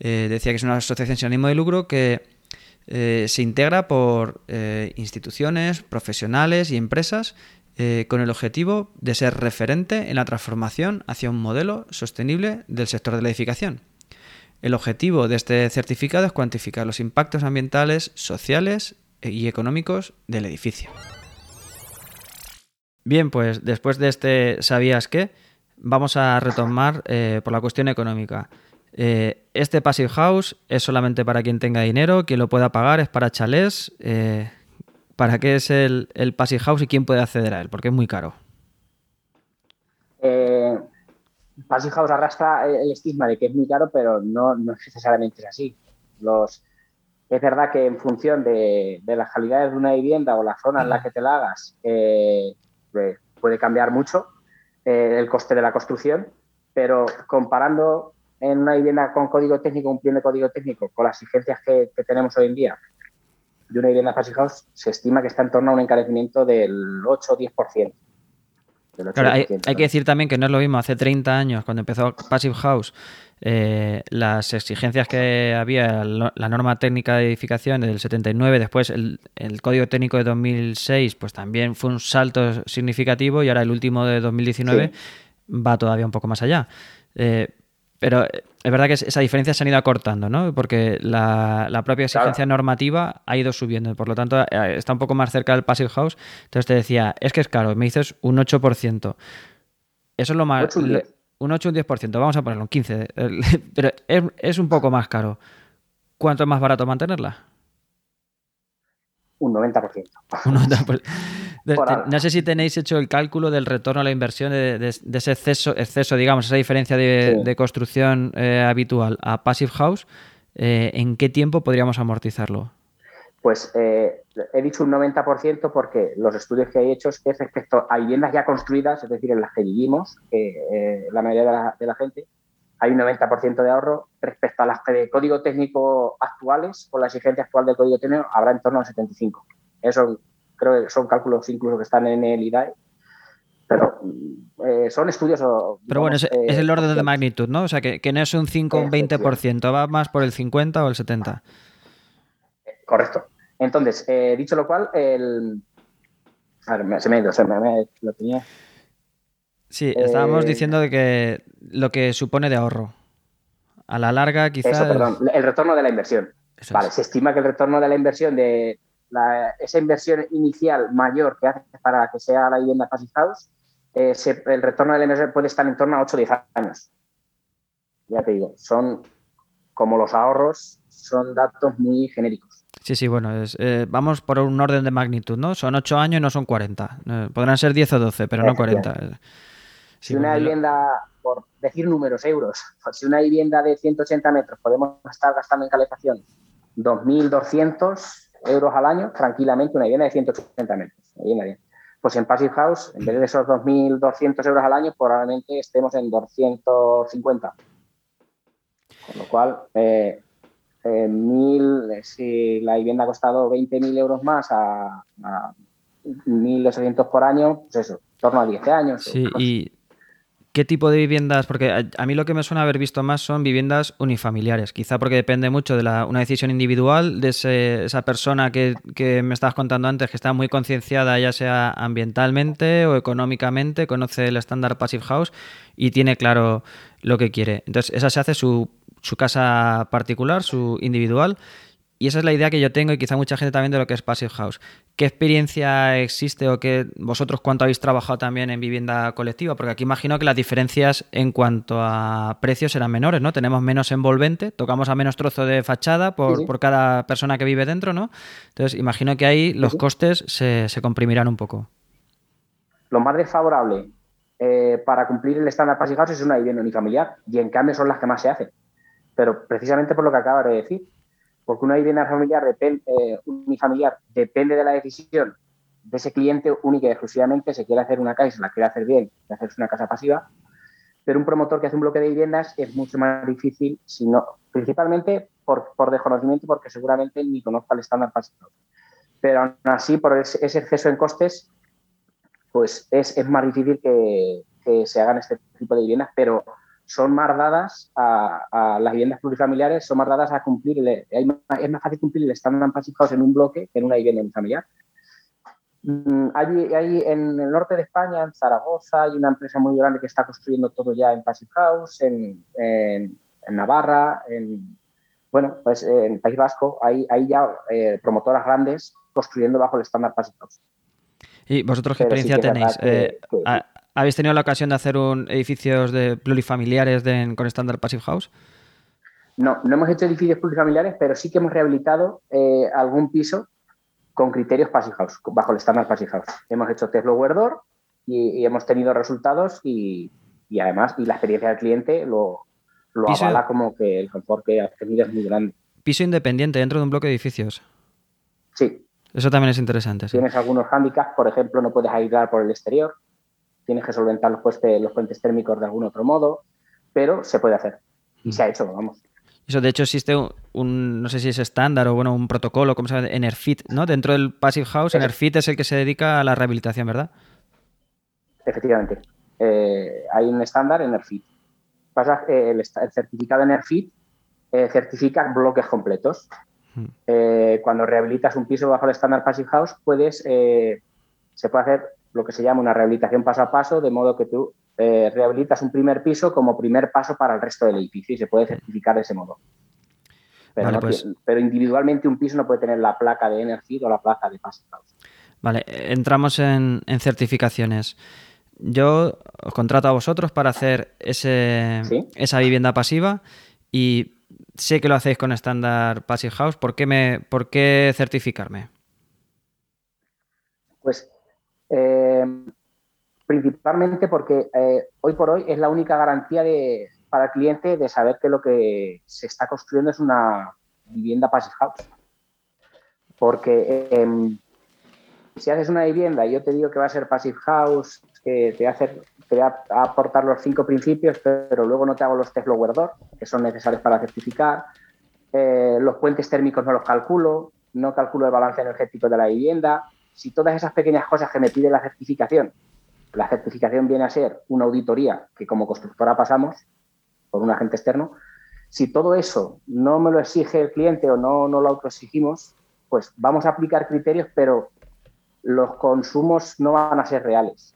Eh, decía que es una asociación sin ánimo de lucro que eh, se integra por eh, instituciones, profesionales y empresas con el objetivo de ser referente en la transformación hacia un modelo sostenible del sector de la edificación. El objetivo de este certificado es cuantificar los impactos ambientales, sociales y económicos del edificio. Bien, pues después de este ¿sabías qué? Vamos a retomar eh, por la cuestión económica. Eh, este Passive House es solamente para quien tenga dinero, quien lo pueda pagar, es para chalés. Eh, ¿Para qué es el, Passive House y quién puede acceder a él? Porque es muy caro. Passive House arrastra el estigma de que es muy caro, pero no, no necesariamente es así. Los, es verdad que en función de, las calidades de una vivienda o la zona en la que te la hagas, eh, pues, puede cambiar mucho eh, el coste de la construcción, pero comparando en una vivienda con código técnico, de código técnico, con las exigencias que, tenemos hoy en día de una vivienda Passive House, se estima que está en torno a un encarecimiento del 8 o 10%. Claro, hay, hay, que decir también que no es lo mismo hace 30 años, cuando empezó Passive House, eh, las exigencias que había, la norma técnica de edificación del 79, después el, código técnico de 2006, pues también fue un salto significativo y ahora el último de 2019 va todavía un poco más allá. Eh, pero es verdad que esa diferencia se han ido acortando, ¿no? Porque la, propia exigencia normativa ha ido subiendo. Por lo tanto, eh, está un poco más cerca del Passive House. Entonces te decía, es que es caro. Me dices un 8%. Eso es lo más un 8 o un 10%, vamos a ponerlo un 15, pero es, un poco más caro. ¿Cuánto es más barato mantenerla? Un 90%. No sé si tenéis hecho el cálculo del retorno a la inversión de, ese exceso, exceso, digamos, esa diferencia de, construcción eh, habitual a Passive House. Eh, ¿En qué tiempo podríamos amortizarlo? Pues eh, he dicho un 90% porque los estudios que he hecho es que respecto a viviendas ya construidas, es decir, en las que vivimos, eh, la mayoría de la, gente, hay un 90% de ahorro. Respecto a las de código técnico actuales, con la exigencia actual del código técnico, habrá en torno al 75%. Eso creo que son cálculos incluso que están en el IDAE. Pero eh, son estudios. pero bueno, es, el orden de magnitud, ¿no? O sea, que, que no es un 5 o un 20%, va más por el 50 o el 70%. Correcto. Entonces, eh, dicho lo cual, el... A ver, se me ha ido, se me, lo tenía. Sí, estábamos eh, diciendo de que lo que supone de ahorro. A la larga, quizás. Eso, perdón, el retorno de la inversión. vale, se estima que el retorno de la inversión, de esa inversión inicial mayor que hace para que sea la vivienda Passive House, eh, el retorno de la inversión puede estar en torno a 8 o 10 años. Ya te digo, son como los ahorros, son datos muy genéricos. Sí, sí, bueno, eh, vamos por un orden de magnitud, ¿no? Son 8 años y no son 40. Eh, podrán ser 10 o 12, pero no 40. si una vivienda, por decir números, euros, si una vivienda de 180 metros podemos estar gastando en calefacción 2.200 euros al año, tranquilamente una vivienda de 180 metros. Pues en Passive House, en vez de esos 2.200 euros al año, probablemente estemos en 250. Con lo cual, eh, eh, mil, si la vivienda ha costado 20.000 euros más a, a 1.800 por año, pues eso, torno a 10 años. Sí, y ¿Qué tipo de viviendas? Porque a, mí lo que me suena haber visto más son viviendas unifamiliares, quizá porque depende mucho de la, una decisión individual de esa persona que, que, me estabas contando antes, que está muy concienciada ya sea ambientalmente o económicamente, conoce el estándar Passive House y tiene claro lo que quiere. Entonces, esa se hace su su casa particular, su individual. Y esa es la idea que yo tengo y quizá mucha gente también de lo que es Passive House. ¿Qué experiencia existe o qué vosotros cuánto habéis trabajado también en vivienda colectiva? Porque aquí imagino que las diferencias en cuanto a precios serán menores, ¿no? Tenemos menos envolvente, tocamos a menos trozo de fachada por, por cada persona que vive dentro, ¿no? Entonces imagino que ahí los costes se, comprimirán un poco. Lo más desfavorable eh, para cumplir el estándar Passive House es una vivienda unifamiliar y en cambio son las que más se hacen pero precisamente por lo que acabas de decir, porque una vivienda familiar depende, eh, unifamiliar depende de la decisión de ese cliente única y exclusivamente, se quiere hacer una casa la quiere hacer bien, de hacerse una casa pasiva, pero un promotor que hace un bloque de viviendas es mucho más difícil, sino, principalmente por, por desconocimiento, porque seguramente ni conozca el estándar pasivo. Pero aún así, por ese, exceso en costes, pues es, es más difícil que, que se hagan este tipo de viviendas, pero son más dadas a, las viviendas plurifamiliares, son más dadas a cumplir, es más fácil cumplir el estándar Passive House en un bloque que en una vivienda familiar. Mm, hay, en el norte de España, en Zaragoza, hay una empresa muy grande que está construyendo todo ya en Passive House, en, Navarra, en, bueno, pues en País Vasco, hay, hay ya eh, promotoras grandes construyendo bajo el estándar Passive House. ¿Y vosotros qué experiencia tenéis? Eh, ¿Habéis tenido la ocasión de hacer un edificios de plurifamiliares con estándar Passive House? No, no hemos hecho edificios plurifamiliares, pero sí que hemos rehabilitado eh, algún piso con criterios Passive House, bajo el estándar Passive House. Hemos hecho test lower door y, hemos tenido resultados y, además y la experiencia del cliente lo, lo avala como que el confort que ha tenido es muy grande. Piso independiente dentro de un bloque de edificios. Sí. Eso también es interesante. Tienes algunos handicaps, por ejemplo, no puedes aislar por el exterior tienes que solventar los, puentes, los puentes térmicos de algún otro modo, pero se puede hacer. Y se ha hecho, vamos. Eso, de hecho, existe un, no sé si es estándar o bueno, un protocolo, como se llama, Enerfit, ¿no? Dentro del Passive House, Enerfit es el que se dedica a la rehabilitación, ¿verdad? Efectivamente. Eh, hay un estándar Enerfit. Pasa, eh, el, el, certificado Enerfit eh, certifica bloques completos. cuando rehabilitas un piso bajo el estándar Passive House, puedes, se puede hacer lo que se llama una rehabilitación paso a paso, de modo que tú eh, rehabilitas un primer piso como primer paso para el resto del edificio y se puede certificar de ese modo. Pero, pues pero individualmente un piso no puede tener la placa de Energy o la placa de Passive House. Vale, entramos en, certificaciones. Yo os contrato a vosotros para hacer ese, esa vivienda pasiva y sé que lo hacéis con estándar Passive House. ¿Por qué, me, ¿Por qué certificarme? Pues eh, principalmente porque eh, hoy por hoy es la única garantía para el cliente de saber que lo que se está construyendo es una vivienda passive house. Porque em, si haces una vivienda y yo te digo que va a ser passive house, que te, hace, te va a aportar los cinco principios, pero luego no te hago los test lower door, que son necesarios para certificar, eh, los puentes térmicos no los calculo, no calculo el balance energético de la vivienda, si todas esas pequeñas cosas que me pide la certificación, la certificación viene a ser una auditoría que como constructora pasamos por un agente externo, si todo eso no me lo exige el cliente o no, no lo autoexigimos, pues vamos a aplicar criterios, pero los consumos no van a ser reales.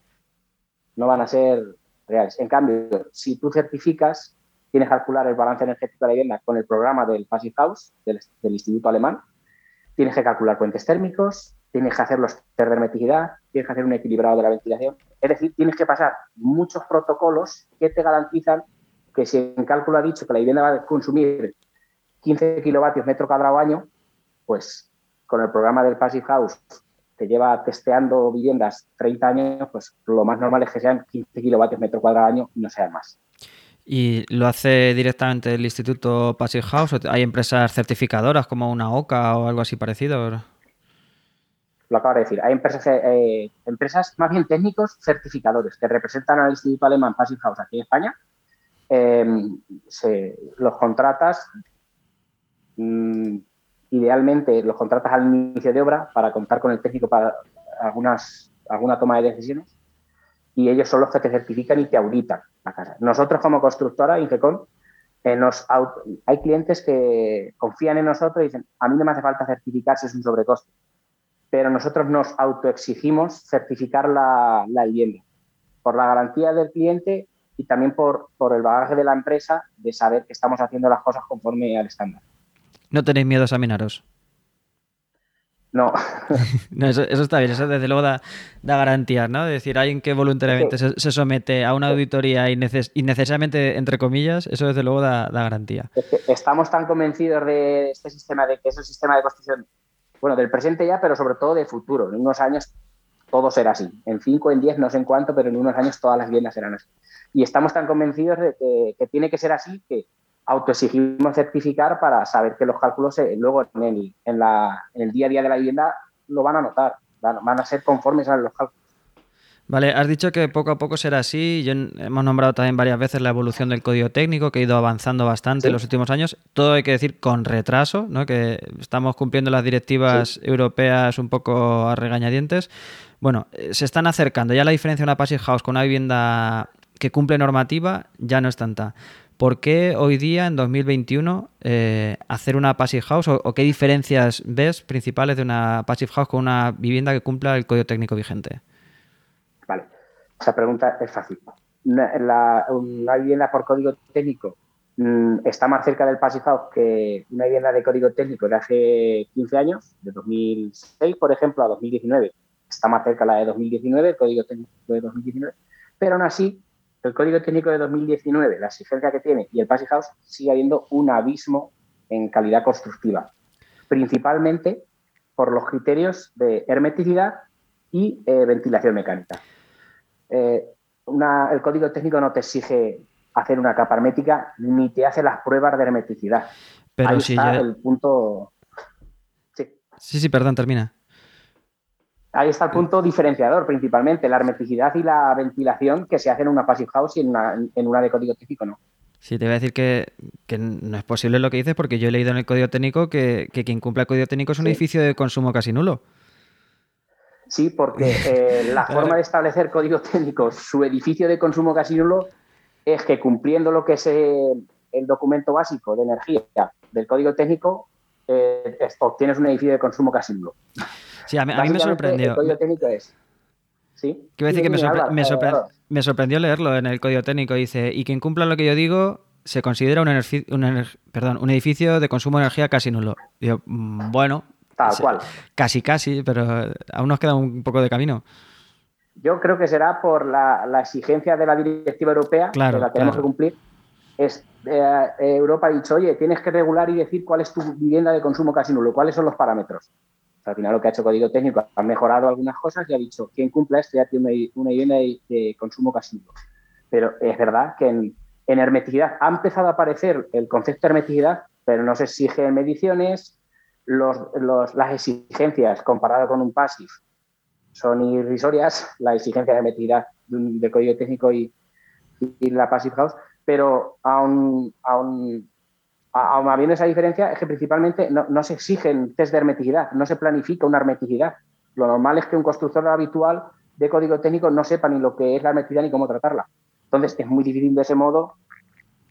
No van a ser reales. En cambio, si tú certificas, tienes que calcular el balance energético de la vivienda con el programa del Passive House, del, del Instituto Alemán, tienes que calcular puentes térmicos, tienes que hacer los test tienes que hacer un equilibrado de la ventilación. Es decir, tienes que pasar muchos protocolos que te garantizan que si en cálculo ha dicho que la vivienda va a consumir 15 kilovatios metro cuadrado año, pues con el programa del Passive House que lleva testeando viviendas 30 años, pues lo más normal es que sean 15 kilovatios metro cuadrado año y no sean más. ¿Y lo hace directamente el Instituto Passive House? ¿O ¿Hay empresas certificadoras como una OCA o algo así parecido? Lo acabo de decir. Hay empresas, eh, empresas más bien técnicos certificadores que representan al Instituto Alemán Passive House aquí en España. Em, los contratas, mm, idealmente los contratas al inicio de obra para contar con el técnico para algunas, alguna toma de decisiones y ellos son los que te certifican y te auditan la casa. Nosotros como constructora, Infecon, eh, nos hay clientes que confían en nosotros y dicen, a mí no me hace falta certificarse, es un sobrecoste, pero nosotros nos autoexigimos certificar la, la vivienda por la garantía del cliente y también por, por el bagaje de la empresa de saber que estamos haciendo las cosas conforme al estándar. ¿No tenéis miedo a examinaros? No. eso, está bien, eso desde luego da, da garantías, ¿no? Es decir, alguien que voluntariamente se, somete a una auditoría innecesariamente, entre comillas, eso desde luego da, garantía. estamos tan convencidos de este sistema, de que es un sistema de construcción, bueno, del presente ya, pero sobre todo de futuro. En unos años todo será así. En cinco, en diez, no sé en cuánto, pero en unos años todas las viviendas serán así. Y estamos tan convencidos de que, tiene que ser así que autoexigimos certificar para saber que los cálculos luego en el, en, la, el día a día de la vivienda lo van a notar, van, a ser conformes a los cálculos. Vale, has dicho que poco a poco será así. Yo, hemos nombrado también varias veces la evolución del código técnico, que ha ido avanzando bastante en los últimos años. Todo hay que decir con retraso, ¿no? que estamos cumpliendo las directivas europeas un poco a regañadientes. Bueno, eh, se están acercando. Ya la diferencia de una passive house con una vivienda que cumple normativa ya no es tanta. ¿Por qué hoy día, en 2021, eh, hacer una passive house o, qué diferencias ves principales de una passive house con una vivienda que cumpla el código técnico vigente? Esa pregunta es fácil. Una, vivienda por código técnico mm, está más cerca del passive house que una vivienda de código técnico de hace 15 años, de 2006, por ejemplo, a 2019. Está más cerca la de 2019, el código técnico de 2019, pero aún así el código técnico de 2019, la exigencia que tiene y el Passive House, sigue habiendo un abismo en calidad constructiva, principalmente por los criterios de hermeticidad y eh, ventilación mecánica. Eh, el código técnico no te exige hacer una capa hermética ni te hace las pruebas de hermeticidad. Pero Ahí está el punto. Sí. sí, sí, perdón, termina. Ahí está el punto diferenciador principalmente, la hermeticidad y la ventilación que se hacen en una passive house y en una, de código técnico no. Sí, te voy a decir que, no es posible lo que dices porque yo he leído en el código técnico que, quien cumple el código técnico es un edificio de consumo casi nulo. Sí, porque eh, la forma de establecer código técnico, su edificio de consumo casi nulo, es que cumpliendo lo que es eh, el documento básico de energía del código técnico, eh, obtienes un edificio de consumo casi nulo. Sí, a mí, me sorprendió. El código técnico es. ¿Sí? Quiero decir que me, sorprendió leerlo en el código técnico. Dice: y quien cumpla lo que yo digo se considera un, perdón, un edificio de consumo de energía casi nulo. Digo, mm, bueno. Tal cual. Casi, casi, pero aún nos queda un poco de camino. Yo creo que será por la, exigencia de la directiva europea, claro, que la tenemos que cumplir. Es, eh, Europa ha dicho, oye, tienes que regular y decir cuál es tu vivienda de consumo casi nulo, cuáles son los parámetros al final lo que ha hecho Código Técnico ha mejorado algunas cosas y ha dicho, quien cumpla esto ya tiene una vivienda de, consumo casi Pero es verdad que en, hermeticidad ha empezado a aparecer el concepto de hermeticidad, pero no se exige mediciones, las exigencias comparado con un PASIF son irrisorias, la exigencia de hermeticidad del código técnico y, la Passive House, pero aún, aún aún habiendo esa diferencia, es que principalmente no, se exigen test de hermeticidad, no se planifica una hermeticidad. Lo normal es que un constructor habitual de código técnico no sepa ni lo que es la hermeticidad ni cómo tratarla. Entonces, es muy difícil de ese modo.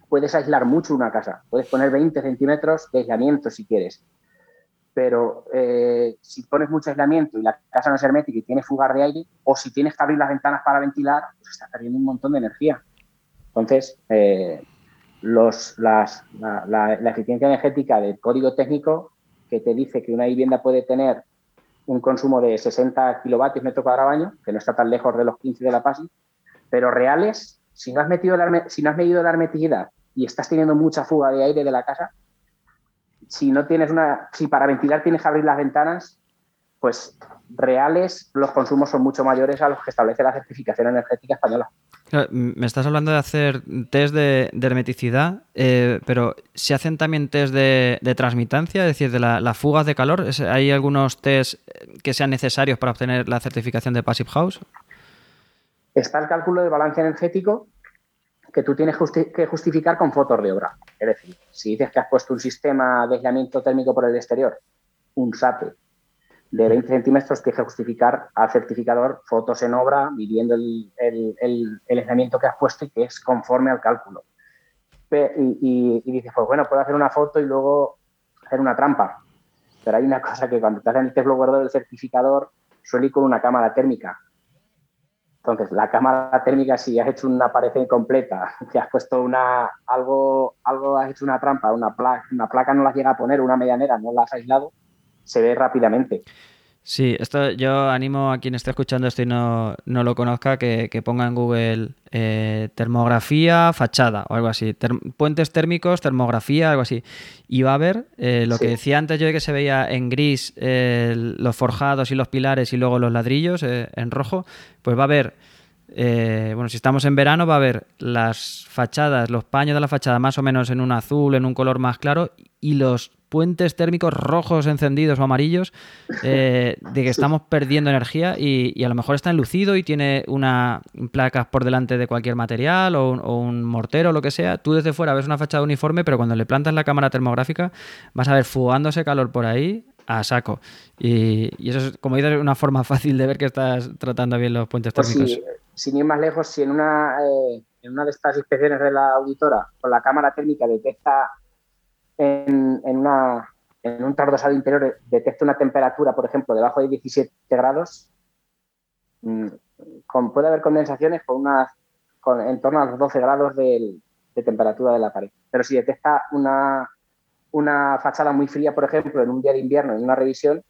Puedes aislar mucho una casa, puedes poner 20 centímetros de aislamiento si quieres, pero eh, si pones mucho aislamiento y la casa no es hermética y tiene fugar de aire, o si tienes que abrir las ventanas para ventilar, pues estás perdiendo un montón de energía. Entonces, eh, la, eficiencia energética del código técnico que te dice que una vivienda puede tener un consumo de 60 kilovatios metro cuadrado año, que no está tan lejos de los 15 de la PASI, pero reales, si no has, metido si no has medido la hermeticidad y estás teniendo mucha fuga de aire de la casa, si no tienes una, si para ventilar tienes que abrir las ventanas, pues reales los consumos son mucho mayores a los que establece la certificación energética española. Me estás hablando de hacer test de, hermeticidad, eh, pero ¿se hacen también test de, transmitancia, es decir, de las fugas de calor? ¿Hay algunos test que sean necesarios para obtener la certificación de Passive House? Está el cálculo de balance energético que tú tienes que justificar con fotos de obra. Es decir, si dices que has puesto un sistema de aislamiento térmico por el exterior, un SAPE, de 20 centímetros, tienes que justificar al certificador fotos en obra, midiendo el, el, aislamiento que has puesto y que es conforme al cálculo. Y, dices, pues bueno, puedo hacer una foto y luego hacer una trampa. Pero hay una cosa que cuando te hacen el test del certificador suele ir con una cámara térmica. Entonces, la cámara térmica, si has hecho una pared incompleta, que has puesto una, algo, algo, has hecho una trampa, una placa, una placa no la llega a poner, una medianera no la has aislado, se ve rápidamente. Sí, esto yo animo a quien esté escuchando esto y no, lo conozca que, ponga en Google eh, termografía, fachada o algo así. puentes térmicos, termografía, algo así. Y va a ver eh, lo que decía antes yo de que se veía en gris los forjados y los pilares y luego los ladrillos eh, en rojo, pues va a ver eh, bueno, si estamos en verano va a haber las fachadas, los paños de la fachada más o menos en un azul, en un color más claro, y los puentes térmicos rojos encendidos o amarillos eh, de que estamos perdiendo energía y, a lo mejor está enlucido y tiene una placas por delante de cualquier material o un, mortero o lo que sea. Tú desde fuera ves una fachada uniforme, pero cuando le plantas la cámara termográfica vas a ver fugándose calor por ahí a saco. Y, eso es, como dices, una forma fácil de ver que estás tratando bien los puentes pues térmicos sin ir más lejos, si en una, eh, en una de estas inspecciones de la auditora con la cámara térmica detecta en, en, una, en un tardosado interior, detecta una temperatura, por ejemplo, debajo de 17 grados, mm, con, puede haber condensaciones con, una, con en torno a los 12 grados de, de temperatura de la pared. Pero si detecta una, una fachada muy fría, por ejemplo, en un día de invierno, en una revisión,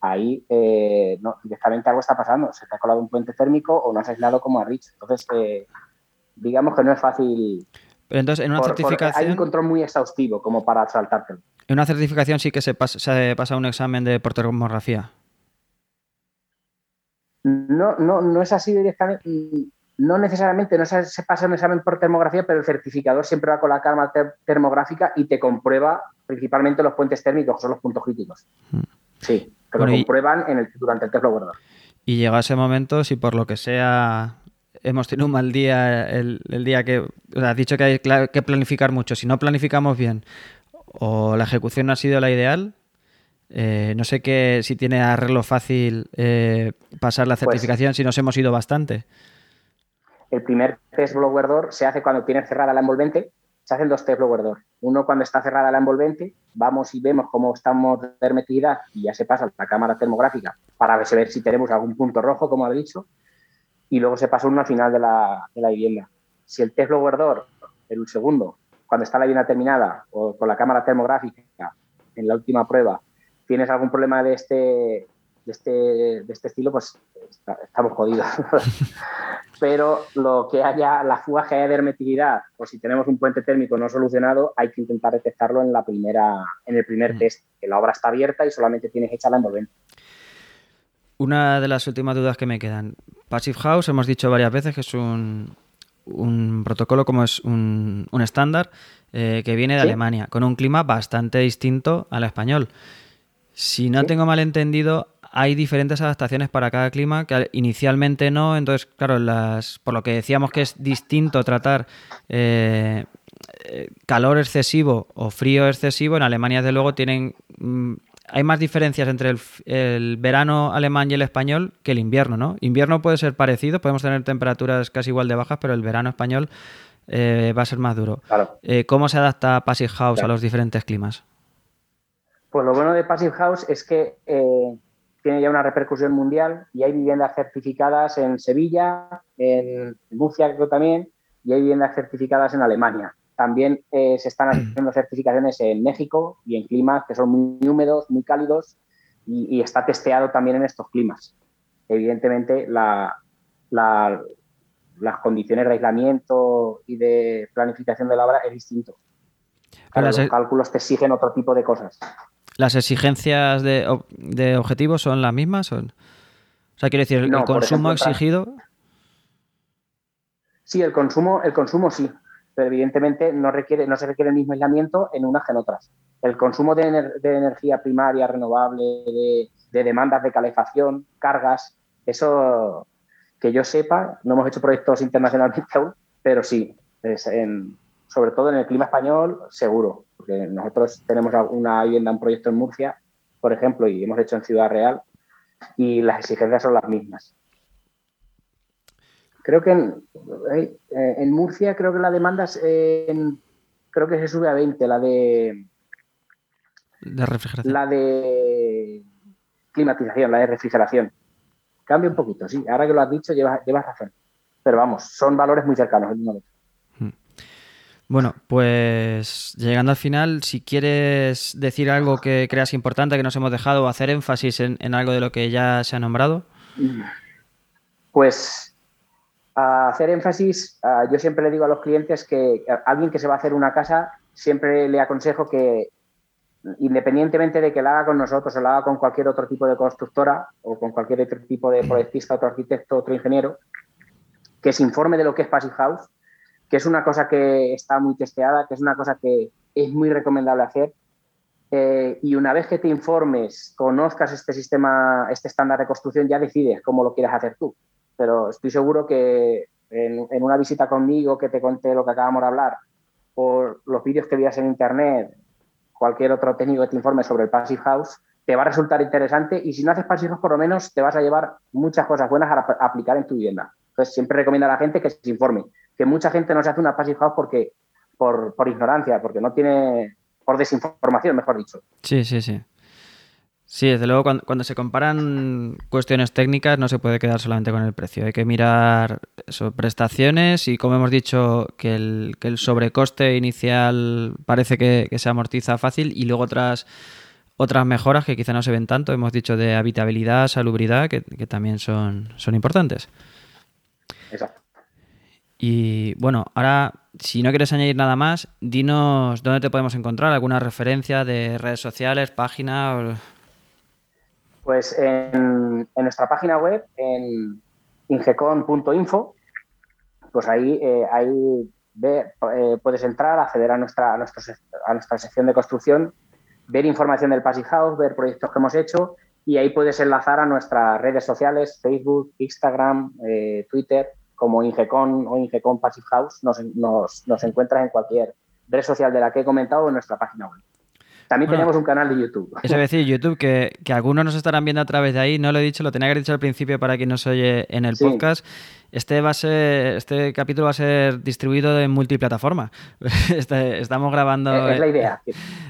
ahí eh, directamente algo está pasando. Se te ha colado un puente térmico o no has aislado como a Rich. Entonces, eh, digamos que no es fácil. Pero entonces, en una certificación. hay un control muy exhaustivo como para saltártelo. En una certificación sí que se pasa, se pasa un examen de portermografía. No, no, no es así directamente. No necesariamente, no se, pasa un examen por termografía, pero el certificador siempre va con la cámara termográfica y te comprueba principalmente los puentes térmicos, que son los puntos críticos. Mm. Sí, que lo comprueban en el, durante el test guardador. Y llega ese momento, si por lo que sea hemos tenido un mal día, el, día que o has dicho que hay que planificar mucho, si no planificamos bien o la ejecución no ha sido la ideal, eh, no sé qué, si tiene arreglo fácil eh, pasar la pues certificación si nos hemos ido bastante. El primer test blower se hace cuando tienes cerrada la envolvente. Se hacen dos test blower Uno cuando está cerrada la envolvente, vamos y vemos cómo estamos de hermeticidad y ya se pasa a la cámara termográfica para ver si tenemos algún punto rojo, como ha dicho, y luego se pasa uno al final de la, vivienda. Si el test blower door, el segundo, cuando está la vivienda terminada o con la cámara termográfica en la última prueba, tienes algún problema de este, de este, de este estilo, pues estamos jodidos. pero lo que haya, la fuga que haya de hermeticidad, o si tenemos un puente térmico no solucionado, hay que intentar detectarlo en la primera, en el primer mm. test, que la obra está abierta y solamente tienes hecha la envolvente. Una de las últimas dudas que me quedan. Passive House, hemos dicho varias veces que es un, protocolo como es un, estándar eh, que viene de Alemania, con un clima bastante distinto al español. Si no tengo mal entendido, hay diferentes adaptaciones para cada clima que inicialmente no, entonces claro, las, por lo que decíamos que es distinto tratar eh, eh, calor excesivo o frío excesivo, en Alemania desde luego tienen... Hay más diferencias entre el, verano alemán y el español que el invierno, ¿no? Invierno puede ser parecido, podemos tener temperaturas casi igual de bajas, pero el verano español eh, va a ser más duro. ¿Cómo se adapta Passive House a los diferentes climas? Pues lo bueno de Passive House es que tiene ya una repercusión mundial y hay viviendas certificadas en Sevilla, en Murcia creo también, y hay viviendas certificadas en Alemania. También eh, se están haciendo certificaciones en México y en climas que son muy húmedos, muy cálidos y, está testeado también en estos climas. Evidentemente, las condiciones de aislamiento y de planificación de la obra es distinto. los cálculos te exigen otro tipo de cosas. ¿Las exigencias de, de objetivos son las mismas? O sea, quiere decir, el, consumo exigido. Sí, el consumo, el consumo sí, pero evidentemente no, requiere, no se requiere el mismo aislamiento en unas que en otras. El consumo de, energía primaria, renovable, de, demandas de calefacción, cargas, eso que yo sepa, no hemos hecho proyectos internacionalmente aún, pero sí, sobre todo en el clima español, seguro, porque nosotros tenemos una vivienda, un proyecto en Murcia, por ejemplo, y hemos hecho en Ciudad Real, y las exigencias son las mismas. Creo que en, eh, Murcia creo que la demanda creo que se sube a 20, la de de refrigeración. La de climatización, la de refrigeración. Cambia un poquito, sí. Ahora que lo has dicho, llevas, llevas razón. Pero vamos, son valores muy cercanos el uno hmm. Bueno, pues llegando al final, si quieres decir algo que creas importante, que nos hemos dejado, o hacer énfasis en, en algo de lo que ya se ha nombrado. Pues hacer énfasis, yo siempre le digo a los clientes que alguien que se va a hacer una casa, siempre le aconsejo que independientemente de que la haga con nosotros o la haga con cualquier otro tipo de constructora o con cualquier otro tipo de proyectista, otro arquitecto, otro ingeniero, que se informe de lo que es Passive House, que es una cosa que está muy testeada, que es una cosa que es muy recomendable hacer. Eh, y una vez que te informes, conozcas este sistema, este estándar de construcción, ya decides cómo lo quieres hacer tú pero estoy seguro que en, una visita conmigo que te conté lo que acabamos de hablar, por los vídeos que veas en internet, cualquier otro técnico que te informe sobre el Passive House, te va a resultar interesante y si no haces Passive House, por lo menos te vas a llevar muchas cosas buenas a, aplicar en tu vivienda. Entonces, siempre recomiendo a la gente que se informe, que mucha gente no se hace una Passive House porque, por, por ignorancia, porque no tiene, por desinformación, mejor dicho. Sí, sí, sí. Sí, desde luego cuando, se comparan cuestiones técnicas no se puede quedar solamente con el precio. Hay que mirar eso, prestaciones y como hemos dicho que el, que el sobrecoste inicial parece que, se amortiza fácil y luego otras, otras mejoras que quizá no se ven tanto. Hemos dicho de habitabilidad, salubridad, que, también son, son importantes. Exacto. Y bueno, ahora si no quieres añadir nada más, dinos dónde te podemos encontrar, alguna referencia de redes sociales, página. Pues en, nuestra página web, en ingecon.info, pues ahí, eh, ahí eh, puedes entrar, acceder a nuestra, a, nuestra sección de construcción, ver información del Passive House, ver proyectos que hemos hecho y ahí puedes enlazar a nuestras redes sociales, Facebook, Instagram, eh, Twitter, como Ingecon o Ingecon Passive House, nos, nos, nos encuentras en cualquier red social de la que he comentado en nuestra página web. También tenemos un canal de YouTube. Eso es decir, YouTube, que, algunos nos estarán viendo a través de ahí, no lo he dicho, lo tenía que haber dicho al principio para quien nos oye en el podcast. Este va a ser, este capítulo va a ser distribuido en multiplataforma. Este, estamos grabando. Es, la idea.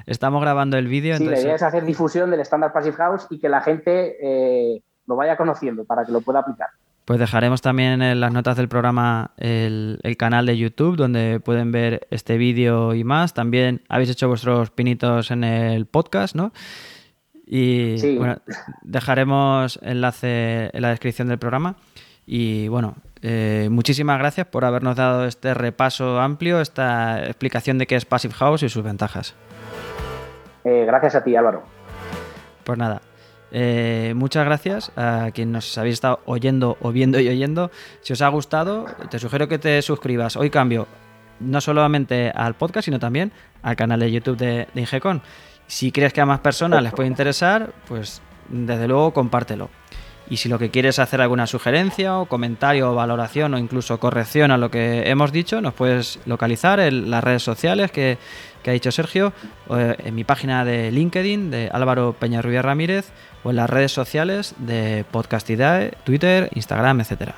Estamos grabando el vídeo. Sí, la idea es hacer difusión del Standard Passive House y que la gente eh, lo vaya conociendo para que lo pueda aplicar. Pues dejaremos también en las notas del programa el, canal de YouTube donde pueden ver este vídeo y más. También habéis hecho vuestros pinitos en el podcast, ¿no? Y bueno, dejaremos enlace en la descripción del programa. Y bueno, eh, muchísimas gracias por habernos dado este repaso amplio, esta explicación de qué es Passive House y sus ventajas. Eh, gracias a ti, Álvaro. Pues nada, eh, muchas gracias a quien nos habéis estado oyendo o viendo y oyendo. Si os ha gustado, te sugiero que te suscribas. Hoy cambio no solamente al podcast, sino también al canal de YouTube de, de Ingecon. Si crees que a más personas les puede interesar, pues desde luego compártelo. Y si lo que quieres es hacer alguna sugerencia o comentario o valoración o incluso corrección a lo que hemos dicho, nos puedes localizar en las redes sociales que, ha dicho Sergio, en mi página de LinkedIn de Álvaro Peñarrubia Ramírez o en las redes sociales de Podcastidae, Twitter, Instagram, etc.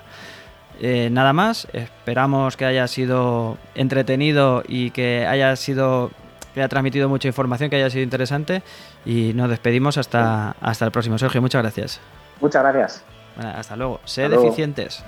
Eh, nada más, esperamos que haya sido entretenido y que haya sido que haya transmitido mucha información, que haya sido interesante y nos despedimos hasta, hasta el próximo. Sergio, muchas gracias. Muchas gracias. hasta luego. Sé deficientes.